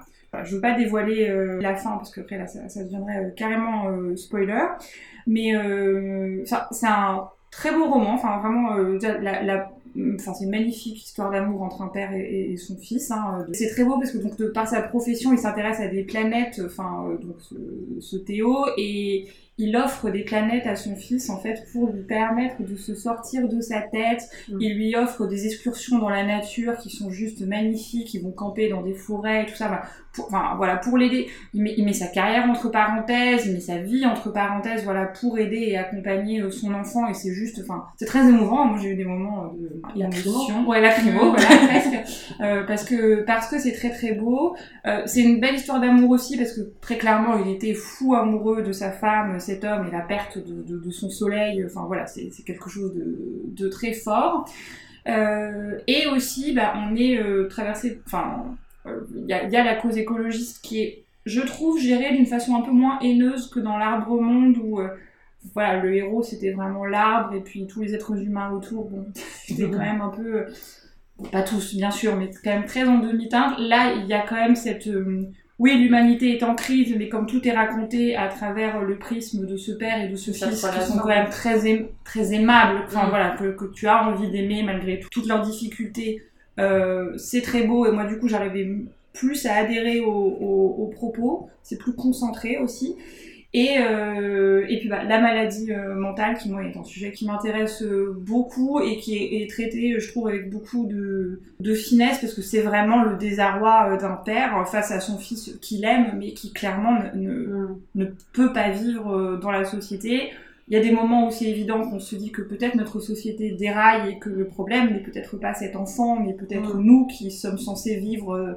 C: Je veux pas dévoiler euh, la fin parce que après là ça, deviendrait carrément spoiler, mais c'est un très beau roman. Enfin vraiment la, la c'est une magnifique histoire d'amour entre un père et, son fils. Hein. C'est très beau parce que donc de par sa profession, il s'intéresse à des planètes. Enfin, donc ce, ce Théo et il offre des planètes à son fils en fait pour lui permettre de se sortir de sa tête.
A: Mm.
C: Il lui offre des excursions dans la nature qui sont juste magnifiques. Ils vont camper dans des forêts et tout ça. Enfin, pour, enfin, voilà, pour l'aider. Il met, il met sa carrière entre parenthèses, il met sa vie entre parenthèses, voilà, pour aider et accompagner euh, son enfant. Et c'est juste, enfin, c'est très émouvant. Moi, j'ai eu des moments euh, de émotion. Ouais, lacrymo, voilà, presque. Euh, parce que parce que c'est très très beau. Euh, c'est une belle histoire d'amour aussi parce que très clairement, il était fou amoureux de sa femme, cet homme, et la perte de, de, de son soleil. Enfin voilà, c'est quelque chose de, de très fort. Euh, et aussi, bah, on est euh, traversé. Enfin, il y, a, il y a la cause écologiste qui est, je trouve, gérée d'une façon un peu moins haineuse que dans l'arbre monde où euh, voilà, le héros c'était vraiment l'arbre et puis tous les êtres humains autour, bon, c'était quand même un peu, euh, pas tous bien sûr, mais quand même très en demi-teinte. Là, il y a quand même cette, euh, oui, l'humanité est en crise, mais comme tout est raconté à travers le prisme de ce père et de ce
A: Ça
C: fils, qui sont quand même très, aim- très aimables, enfin
A: Mm.
C: voilà, que, que tu as envie d'aimer malgré tout- toutes leurs difficultés, euh, c'est très beau, et moi du coup j'arrivais plus à adhérer aux, aux- aux propos, c'est plus concentré aussi. Et, euh, et puis bah, la maladie euh, mentale, qui moi est un sujet qui m'intéresse euh, beaucoup et qui est, est traité, je trouve, avec beaucoup de, de finesse, parce que c'est vraiment le désarroi euh, d'un père face à son fils qu'il aime, mais qui clairement ne, ne,
A: Mm.
C: ne peut pas vivre euh, dans la société. Il y a des moments où c'est évident qu'on se dit que peut-être notre société déraille et que le problème n'est peut-être pas cet enfant, mais peut-être nous qui sommes censés vivre euh,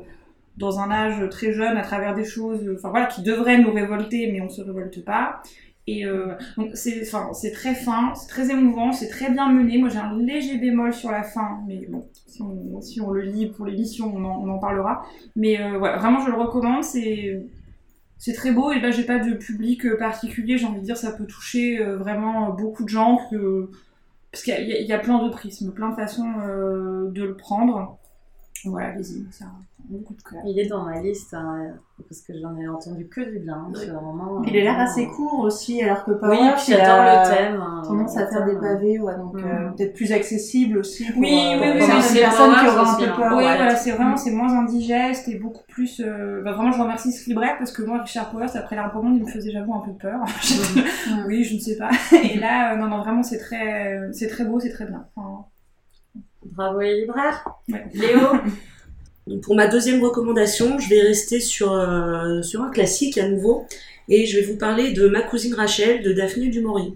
C: dans un âge très jeune à travers des choses, euh, enfin voilà, qui devraient nous révolter, mais on se révolte pas. Et euh, donc c'est, enfin, c'est très fin, c'est très émouvant, c'est très bien mené. Moi j'ai un léger bémol sur la fin, mais bon, si on, si on le lit pour l'émission, on en, on en parlera. Mais euh, ouais, vraiment je le recommande, c'est c'est très beau et là j'ai pas de public euh, particulier, j'ai envie de dire ça peut toucher euh, vraiment beaucoup de gens parce qu'il y a plein de prismes, plein de façons euh, de le prendre. Voilà, allez-y, c'est un beaucoup de cœur.
A: Il est dans ma liste hein, parce que j'en ai entendu que du bien.
D: Oui.
A: C'est vraiment.
B: Il a l'air
A: euh,
B: assez court aussi, alors que
A: Oui,
B: il a
A: j'adore le thème. hein,
B: tendance à faire des pavés, ouais, donc
A: Mm.
B: euh, peut-être plus accessible aussi pour,
C: Oui,
B: euh,
C: oui, oui, oui, c'est
B: personnes qui auront un peu
A: hein.
B: peur.
C: oui,
B: ouais.
C: voilà, c'est vraiment c'est moins indigeste et beaucoup plus. euh, bah, vraiment, je remercie ce libraire parce que moi, Richard Powers, après l'arbre monde, il me faisait j'avoue un peu peur.
B: Mm.
C: oui, je ne sais pas. Et là, euh, non, non, vraiment, c'est très, c'est très beau, c'est très bien. Enfin,
A: Bravo les libraires.
C: Ouais.
A: Léo.
D: Donc, pour ma deuxième recommandation, je vais rester sur, euh, sur un classique à nouveau et je vais vous parler de Ma cousine Rachel de Daphné du Maurier.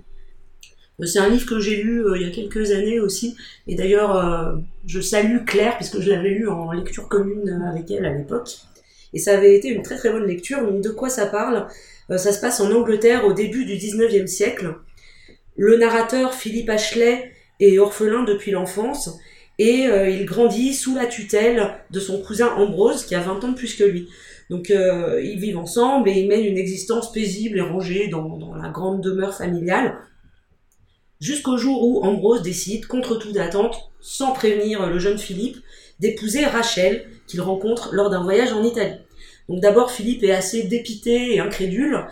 D: Euh, C'est un livre que j'ai lu euh, il y a quelques années aussi et d'ailleurs euh, je salue Claire puisque je l'avais lu en lecture commune avec elle à l'époque et ça avait été une très très bonne lecture. Donc de quoi ça parle? Euh, Ça se passe en Angleterre au début du 19e siècle. Le narrateur Philippe Ashley est orphelin depuis l'enfance et euh, il grandit sous la tutelle de son cousin Ambrose qui a 20 ans de plus que lui. Donc euh, ils vivent ensemble et ils mènent une existence paisible et rangée dans, dans la grande demeure familiale. Jusqu'au jour où Ambrose décide, contre toute attente, sans prévenir le jeune Philippe, d'épouser Rachel qu'il rencontre lors d'un voyage en Italie. Donc d'abord Philippe est assez dépité et incrédule,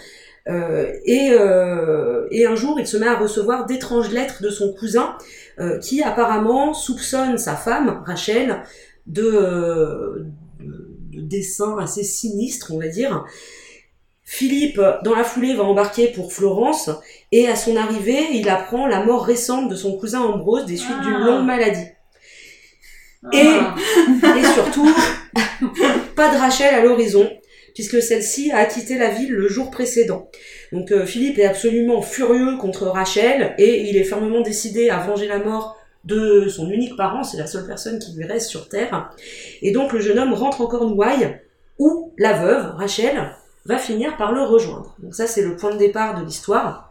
D: et, euh, et un jour il se met à recevoir d'étranges lettres de son cousin euh, qui apparemment soupçonne sa femme, Rachel, de, euh, de, assez sinistres, on va dire. Philippe, dans la foulée, va embarquer pour Florence, et à son arrivée, il apprend la mort récente de son cousin Ambrose des suites
A: Ah.
D: d'une longue maladie. Et-
A: Ah.
D: Et surtout, pas de Rachel à l'horizon, puisque celle-ci a quitté la ville le jour précédent. Donc euh, Philippe est absolument furieux contre Rachel et il est fermement décidé à venger la mort de son unique parent, c'est la seule personne qui lui reste sur Terre. Et donc le jeune homme rentre en Cornouailles où la veuve, Rachel, va finir par le rejoindre. Donc ça c'est le point de départ de l'histoire.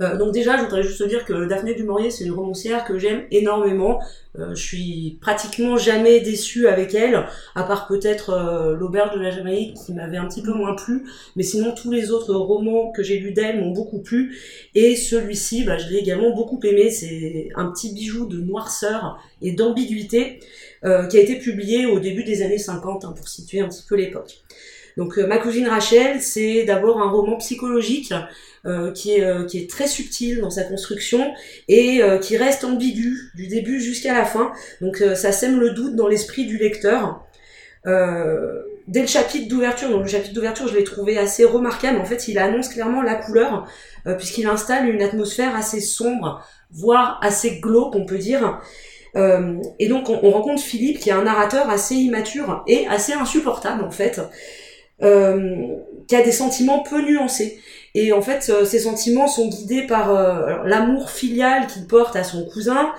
D: Euh, donc déjà, je voudrais juste dire que Daphné du c'est une romancière que j'aime énormément. Euh, je suis pratiquement jamais déçue avec elle, à part peut-être euh, L'Auberge de la Jamaïque qui m'avait un petit peu moins plu, mais sinon tous les autres romans que j'ai lus d'elle m'ont beaucoup plu, et celui-ci, bah, je l'ai également beaucoup aimé. C'est un petit bijou de noirceur et d'ambiguïté qui a été publié au début des années 50, hein, pour situer un petit peu l'époque. Donc euh, Ma cousine Rachel, c'est d'abord un roman psychologique euh, qui, est, euh, qui est très subtil dans sa construction et qui reste ambigu du début jusqu'à la fin. Donc ça sème le doute dans l'esprit du lecteur. Dès le chapitre d'ouverture, donc le chapitre d'ouverture, je l'ai trouvé assez remarquable. En fait, il annonce clairement la couleur puisqu'il installe une atmosphère assez sombre, voire assez glauque, on peut dire. Et donc on, on rencontre Philippe qui est un narrateur assez immature et assez insupportable en fait, qui a des sentiments peu nuancés. Et en fait, euh, ces sentiments sont guidés par euh, l'amour filial qu'il porte à son cousin,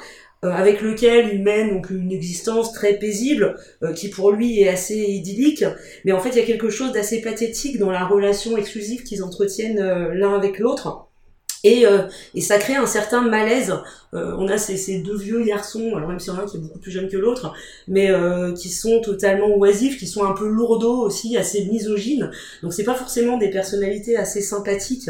D: euh, avec lequel il mène donc une existence très paisible, euh, qui pour lui est assez idyllique. Mais en fait, il y a quelque chose d'assez pathétique dans la relation exclusive qu'ils entretiennent euh, l'un avec l'autre. Et, euh, et ça crée un certain malaise. Euh, on a ces, ces, deux vieux garçons, alors même si un qui est beaucoup plus jeune que l'autre, mais euh, qui sont totalement oisifs, qui sont un peu lourdeaux aussi, assez misogynes. Donc c'est pas forcément des personnalités assez sympathiques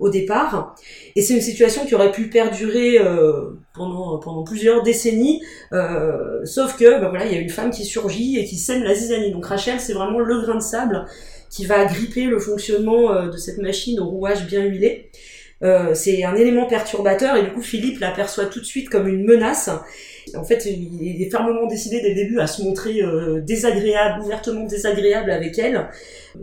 D: au départ. Et c'est une situation qui aurait pu perdurer euh, pendant, pendant plusieurs décennies, euh, sauf que bah voilà, il y a une femme qui surgit et qui sème la zizanie. Donc Rachel, c'est vraiment le grain de sable qui va gripper le fonctionnement euh, de cette machine au rouage bien huilé. Euh, c'est un élément perturbateur et du coup Philippe l'aperçoit tout de suite comme une menace. En fait, il est fermement décidé dès le début à se montrer euh, désagréable, ouvertement désagréable avec elle.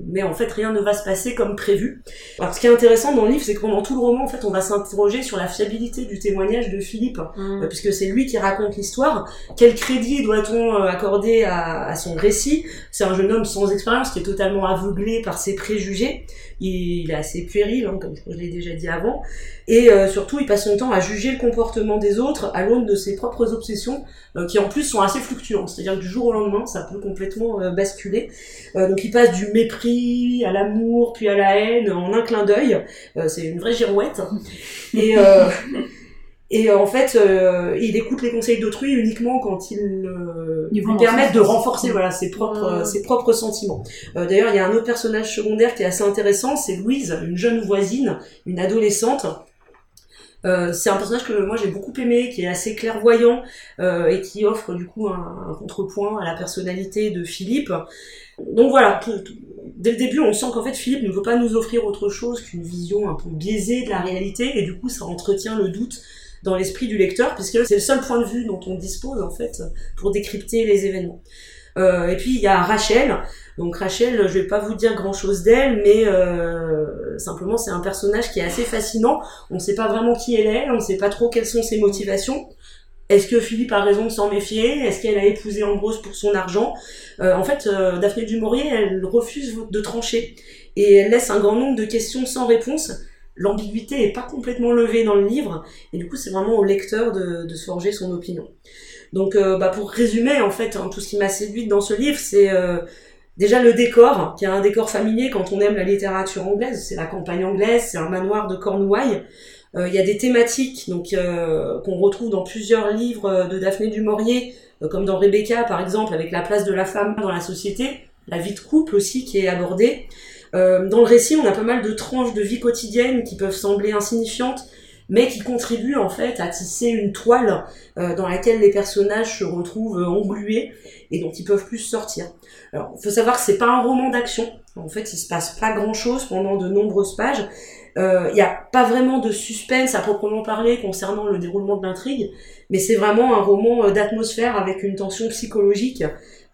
D: Mais en fait, rien ne va se passer comme prévu. Alors, ce qui est intéressant dans le livre, c'est que pendant tout le roman, en fait, on va s'interroger sur la fiabilité du témoignage de Philippe,
A: Mm.
D: euh, puisque c'est lui qui raconte l'histoire. Quel crédit doit-on euh, accorder à, à son récit? C'est un jeune homme sans expérience qui est totalement aveuglé par ses préjugés. Il, il est assez puéril, hein, comme je l'ai déjà dit avant. Et euh, surtout, il passe son temps à juger le comportement des autres à l'aune de ses propres obsessions, euh, qui en plus sont assez fluctuantes. C'est-à-dire que du jour au lendemain, ça peut complètement euh, basculer. Euh, donc il passe du mépris à l'amour, puis à la haine en un clin d'œil. C'est une vraie girouette. Et, et en fait, euh, il écoute les conseils d'autrui uniquement quand ils euh, lui permettent de renforcer voilà ses propres ses propres sentiments. Euh, D'ailleurs, il y a un autre personnage secondaire qui est assez intéressant, c'est Louise, une jeune voisine, une adolescente. Euh, c'est un personnage que moi j'ai beaucoup aimé, qui est assez clairvoyant euh, et qui offre du coup un, contrepoint à la personnalité de Philippe. Donc voilà, dès le début on sent qu'en fait Philippe ne veut pas nous offrir autre chose qu'une vision un peu biaisée de la réalité et du coup ça entretient le doute dans l'esprit du lecteur puisque c'est le seul point de vue dont on dispose en fait pour décrypter les événements. Euh, et puis il y a Rachel. Donc Rachel, je vais pas vous dire grand chose d'elle, mais euh, simplement c'est un personnage qui est assez fascinant. On ne sait pas vraiment qui elle est, on ne sait pas trop quelles sont ses motivations. Est-ce que Philippe a raison de s'en méfier? Est-ce qu'elle a épousé Ambrose pour son argent? Euh, En fait, euh, Daphné du Maurier, elle refuse de trancher et elle laisse un grand nombre de questions sans réponse. L'ambiguïté est pas complètement levée dans le livre et du coup c'est vraiment au lecteur de, de se forger son opinion. Donc euh, bah, pour résumer en fait hein, tout ce qui m'a séduite dans ce livre c'est euh, déjà le décor qui est un décor familier quand on aime la littérature anglaise. C'est la campagne anglaise c'est un manoir de Cornouailles. Euh, il y a des thématiques qu'on retrouve dans plusieurs livres de Daphné du comme dans Rebecca par exemple avec la place de la femme dans la société la vie de couple aussi qui est abordée. Dans le récit, on a pas mal de tranches de vie quotidienne qui peuvent sembler insignifiantes, mais qui contribuent en fait à tisser une toile euh, dans laquelle les personnages se retrouvent euh, englués et dont ils peuvent plus sortir. Alors, il faut savoir que c'est pas un roman d'action. En fait, il se passe pas grand-chose pendant de nombreuses pages. Euh, Il n'y a pas vraiment de suspense à proprement parler concernant le déroulement de l'intrigue, mais c'est vraiment un roman euh, d'atmosphère avec une tension psychologique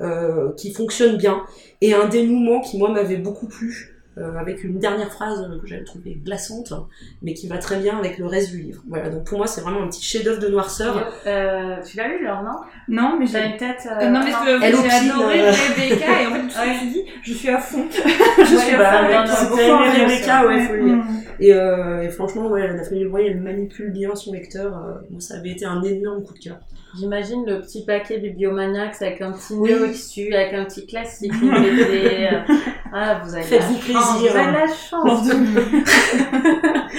D: euh, qui fonctionne bien et un dénouement qui moi m'avait beaucoup plu euh, avec une dernière phrase euh, que j'avais trouvée glaçante mais qui va très bien avec le reste du livre voilà donc pour moi c'est vraiment un petit chef d'œuvre de noirceur
A: Euh, tu l'as lu, Laure, non?
C: Non, mais j'ai
A: une tête.
C: Euh, non mais j'ai adoré
D: euh.
C: Rebecca et en fait je me suis dit je suis à fond je suis
A: Ouais,
C: à
A: bah,
C: fond
D: aimé Rebecca, ouais, faut le lire.
C: Mm.
D: Et, euh, et franchement, ouais, Daphné du Maurier, elle manipule bien son lecteur. Euh, moi, ça avait été un énorme coup de cœur.
A: J'imagine le petit paquet Bibliomaniacs avec un petit
D: Oui.
A: nœud dessus, avec un petit classique Ah, vous avez
D: Faites-vous
A: la chance,
D: plaisir.
A: Vous avez la chance.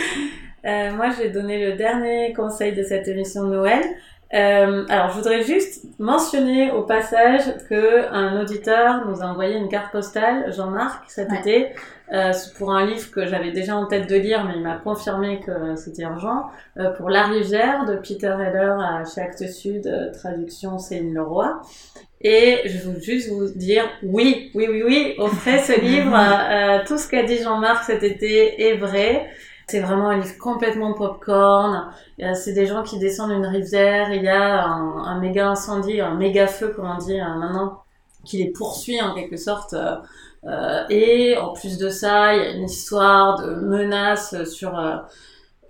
A: Euh, moi, je vais donner le dernier conseil de cette émission de Noël. Euh, alors, je voudrais juste mentionner au passage que un auditeur nous a envoyé une carte postale, Jean-Marc, cet
C: Ouais.
A: été, euh, pour un livre que j'avais déjà en tête de lire, mais il m'a confirmé que c'était urgent, euh, pour La Rivière de Peter Heller à chez Actes Sud, euh, traduction Céline Leroy. Et je veux juste vous dire, oui, oui, oui, oui, offrez ce livre. Euh, tout ce qu'a dit Jean-Marc cet été est vrai. C'est vraiment un livre complètement popcorn. Euh, C'est des gens qui descendent une rivière. Il y a un, méga incendie, un méga feu, comme on dit euh, maintenant, qui les poursuit en quelque sorte. Euh, et en plus de ça, il y a une histoire de menaces sur euh,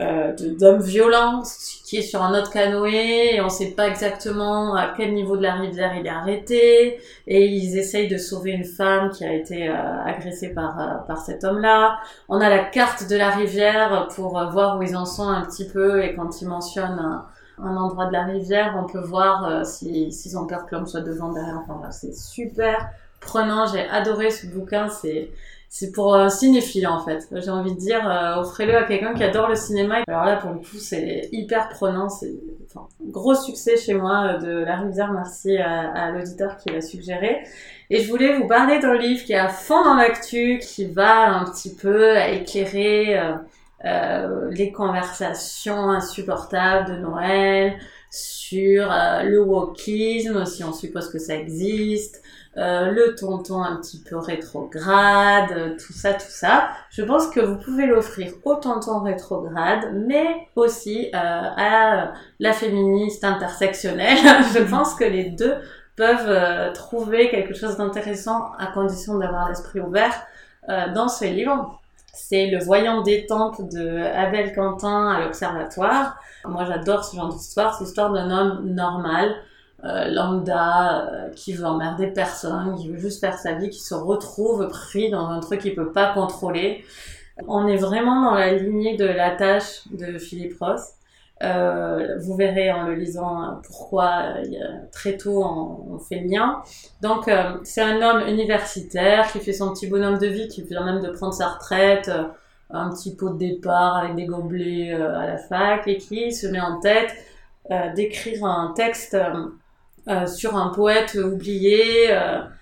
A: euh, d'hommes violents qui est sur un autre canoë et on sait pas exactement à quel niveau de la rivière il est arrêté et ils essayent de sauver une femme qui a été euh, agressée par par cet homme-là. On a la carte de la rivière pour voir où ils en sont un petit peu et quand ils mentionnent un, endroit de la rivière, on peut voir euh, si s'ils ont peur que l'homme soit devant derrière. Enfin voilà, c'est super prenant. J'ai adoré ce bouquin. C'est c'est pour un cinéphile en fait. J'ai envie de dire, euh, offrez-le à quelqu'un qui adore le cinéma. Alors là, pour le coup, c'est hyper prenant. C'est enfin, gros succès chez moi euh, de La Rivière. Merci à, l'auditeur qui l'a suggéré. Et je voulais vous parler d'un livre qui est à fond dans l'actu, qui va un petit peu éclairer euh, euh, les conversations insupportables de Noël sur euh, le wokisme, si on suppose que ça existe, euh, le tonton un petit peu rétrograde, euh, tout ça, tout ça. Je pense que vous pouvez l'offrir au tonton rétrograde, mais aussi euh, à la féministe intersectionnelle. Je pense que les deux peuvent euh, trouver quelque chose d'intéressant à condition d'avoir l'esprit ouvert euh, dans ce livre. C'est Le voyant détente de Abel Quentin à l'Observatoire. Moi, j'adore ce genre d'histoire. C'est l'histoire d'un homme normal, euh, lambda, euh, qui veut emmerder personne, qui veut juste faire sa vie, qui se retrouve pris dans un truc qu'il peut pas contrôler. On est vraiment dans la lignée de la tâche de Philippe Ross. Euh, vous verrez en le lisant pourquoi a, très tôt on, on, fait le lien. Donc euh, c'est un homme universitaire qui fait son petit bonhomme de vie, qui vient même de prendre sa retraite, euh, un petit pot de départ avec des gobelets euh, à la fac et qui se met en tête euh, d'écrire un texte euh, sur un poète oublié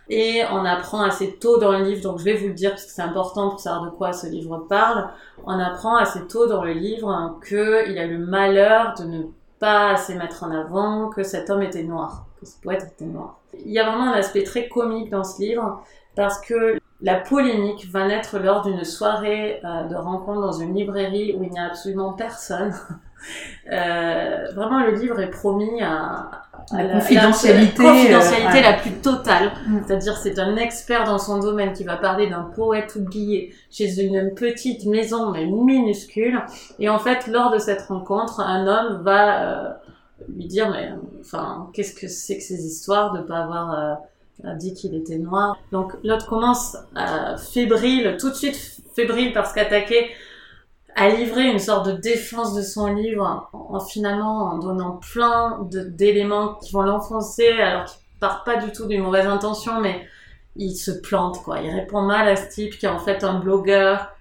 A: et on apprend assez tôt dans le livre, donc je vais vous le dire parce que c'est important pour savoir de quoi ce livre parle, on apprend assez tôt dans le livre hein, qu'il a le malheur de ne pas assez mettre en avant que cet homme était noir, que ce poète était noir. Il y a vraiment un aspect très comique dans ce livre parce que la polémique va naître lors d'une soirée euh, de rencontre dans une librairie où il n'y a absolument personne. euh, vraiment, le livre est promis à,
B: à la confidentialité,
A: la, confidentialité euh, la plus totale. Mm. C'est-à-dire, c'est un expert dans son domaine qui va parler d'un poète oublié chez une petite maison, mais minuscule. Et en fait, lors de cette rencontre, un homme va euh, lui dire, mais enfin, qu'est-ce que c'est que ces histoires de pas avoir euh, dit qu'il était noir. Donc l'autre commence euh, fébrile, tout de suite fébrile parce qu'attaqué à livrer une sorte de défense de son livre en, en finalement en donnant plein d'éléments qui vont l'enfoncer alors qu'il part pas du tout d'une mauvaise intention mais il se plante quoi. Il répond mal à ce type qui est en fait un blogueur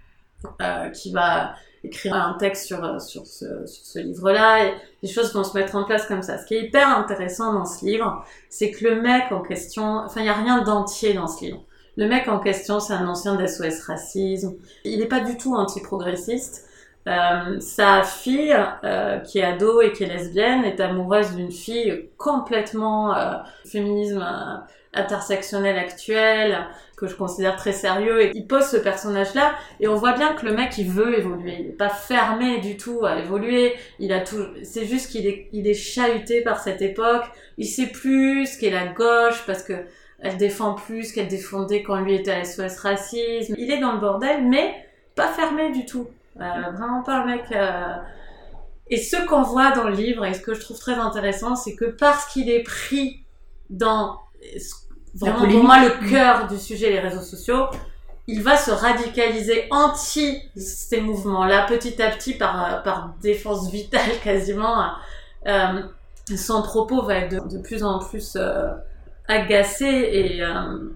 A: euh, qui va écrire un texte sur, sur ce, sur ce livre-là et les choses vont se mettre en place comme ça. Ce qui est hyper intéressant dans ce livre, c'est que le mec en question, enfin il y a rien d'entier dans ce livre. Le mec en question, c'est un ancien d'SOS Racisme. Il n'est pas du tout anti-progressiste. Euh, sa fille, euh, qui est ado et qui est lesbienne, est amoureuse d'une fille complètement euh, féminisme euh, intersectionnel actuel, que je considère très sérieux, et il pose ce personnage-là, et on voit bien que le mec, il veut évoluer, il est pas fermé du tout à évoluer, il a tout, c'est juste qu'il est, il est chahuté par cette époque, il sait plus ce qu'est la gauche, parce que elle défend plus qu'elle défendait quand lui était à SOS Racisme, il est dans le bordel, mais pas fermé du tout, euh, vraiment pas un mec... Euh... Et ce qu'on voit dans le livre, et ce que je trouve très intéressant, c'est que parce qu'il est pris dans vraiment pour moi le cœur du sujet les réseaux sociaux il va se radicaliser anti ces mouvements-là petit à petit par par défense vitale quasiment. Euh, son propos va être de, de plus en plus euh, agacé et euh,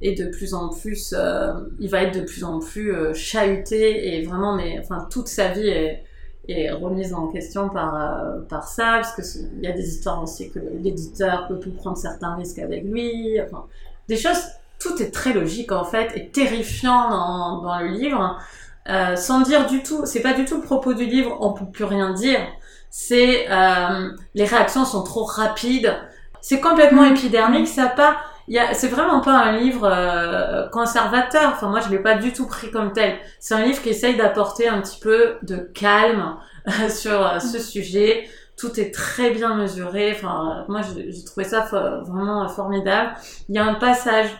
A: et de plus en plus euh, il va être de plus en plus euh, chahuté et vraiment mais enfin toute sa vie est est remise en question par euh, par ça parce que il y a des histoires aussi que l'éditeur peut plus prendre certains risques avec lui enfin des choses tout est très logique en fait et terrifiant dans, dans le livre euh, sans dire du tout c'est pas du tout le propos du livre on peut plus rien dire c'est euh, les réactions sont trop rapides c'est complètement épidermique ça pas c'est vraiment pas un livre euh, conservateur. Enfin, moi, je l'ai pas du tout pris comme tel. C'est un livre qui essaye d'apporter un petit peu de calme euh, sur euh, ce sujet. Tout est très bien mesuré. Enfin, moi, j'ai trouvé ça vraiment formidable. Il y a un passage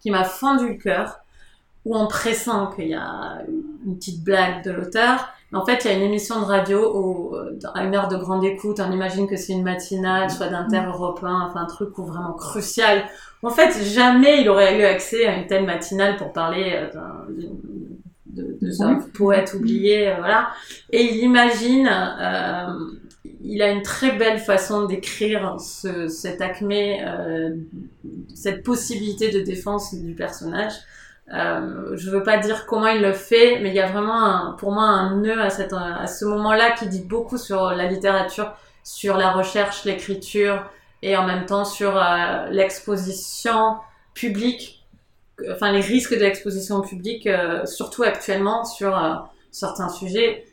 A: qui m'a fendu le cœur, où on pressent qu'il y a une petite blague de l'auteur. En fait, il y a une émission de radio où, à une heure de grande écoute, on imagine que c'est une matinale, soit d'inter-européen, enfin un truc vraiment crucial, en fait, jamais il aurait eu accès à une telle matinale pour parler euh, d'un de, de, de poète oublié, euh, voilà. Et il imagine, euh, il a une très belle façon d'écrire ce, cet acmé, euh, cette possibilité de défense du personnage. Euh, je veux pas dire comment il le fait, mais il y a vraiment un, pour moi un nœud à, cette, à ce moment-là qui dit beaucoup sur la littérature, sur la recherche, l'écriture et en même temps sur euh, l'exposition publique, enfin les risques de l'exposition publique, euh, surtout actuellement sur euh, certains sujets.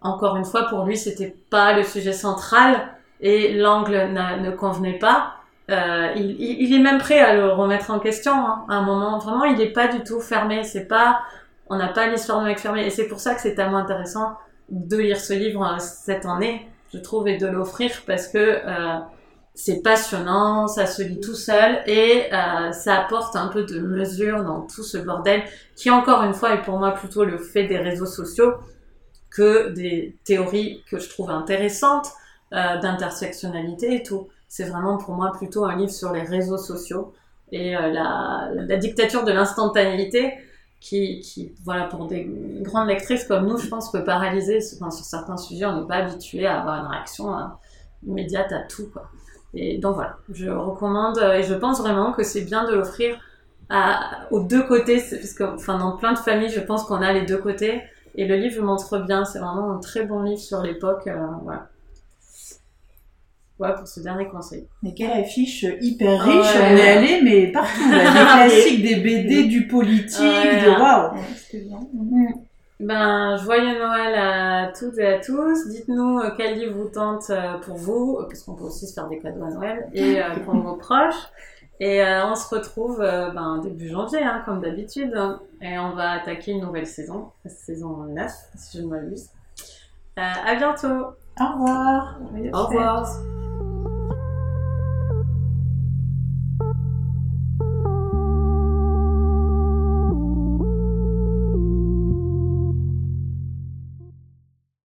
A: encore une fois, pour lui, c'était pas le sujet central et l'angle ne convenait pas. Euh, il, il, est même prêt à le remettre en question. Hein, à un moment, vraiment, il n'est pas du tout fermé. C'est pas, on n'a pas l'histoire de mec fermé. Et c'est pour ça que c'est tellement intéressant de lire ce livre euh, cette année, je trouve, et de l'offrir parce que euh, c'est passionnant, ça se lit tout seul et euh, ça apporte un peu de mesure dans tout ce bordel qui, encore une fois, est pour moi plutôt le fait des réseaux sociaux que des théories que je trouve intéressantes euh, d'intersectionnalité et tout c'est vraiment pour moi plutôt un livre sur les réseaux sociaux et euh, la, dictature de l'instantanéité qui, qui, voilà, pour des grandes lectrices comme nous, je pense, peut paralyser. Enfin, sur certains sujets, on n'est pas habitué à avoir une réaction euh, immédiate à tout. Quoi. Et donc voilà, je recommande et je pense vraiment que c'est bien de l'offrir aux deux côtés, parce que enfin, dans plein de familles, je pense qu'on a les deux côtés. Et le livre montre bien, c'est vraiment un très bon livre sur l'époque. Euh, voilà. Ouais, pour ce dernier conseil.
B: Mais quelle affiche hyper riche, on est allé, mais partout, là, des classiques, des BD, du politique, de waouh.
A: Mm. Ben, joyeux Noël à toutes et à tous. Dites-nous euh, quel livre vous tente euh, pour vous, parce qu'on peut aussi se faire des cadeaux à Noël, et euh, pour vos proches. Et on se retrouve ben, début janvier, hein, comme d'habitude. Et on va attaquer une nouvelle saison, saison 9, si je ne m'abuse. à bientôt
B: Au revoir.
D: Au revoir.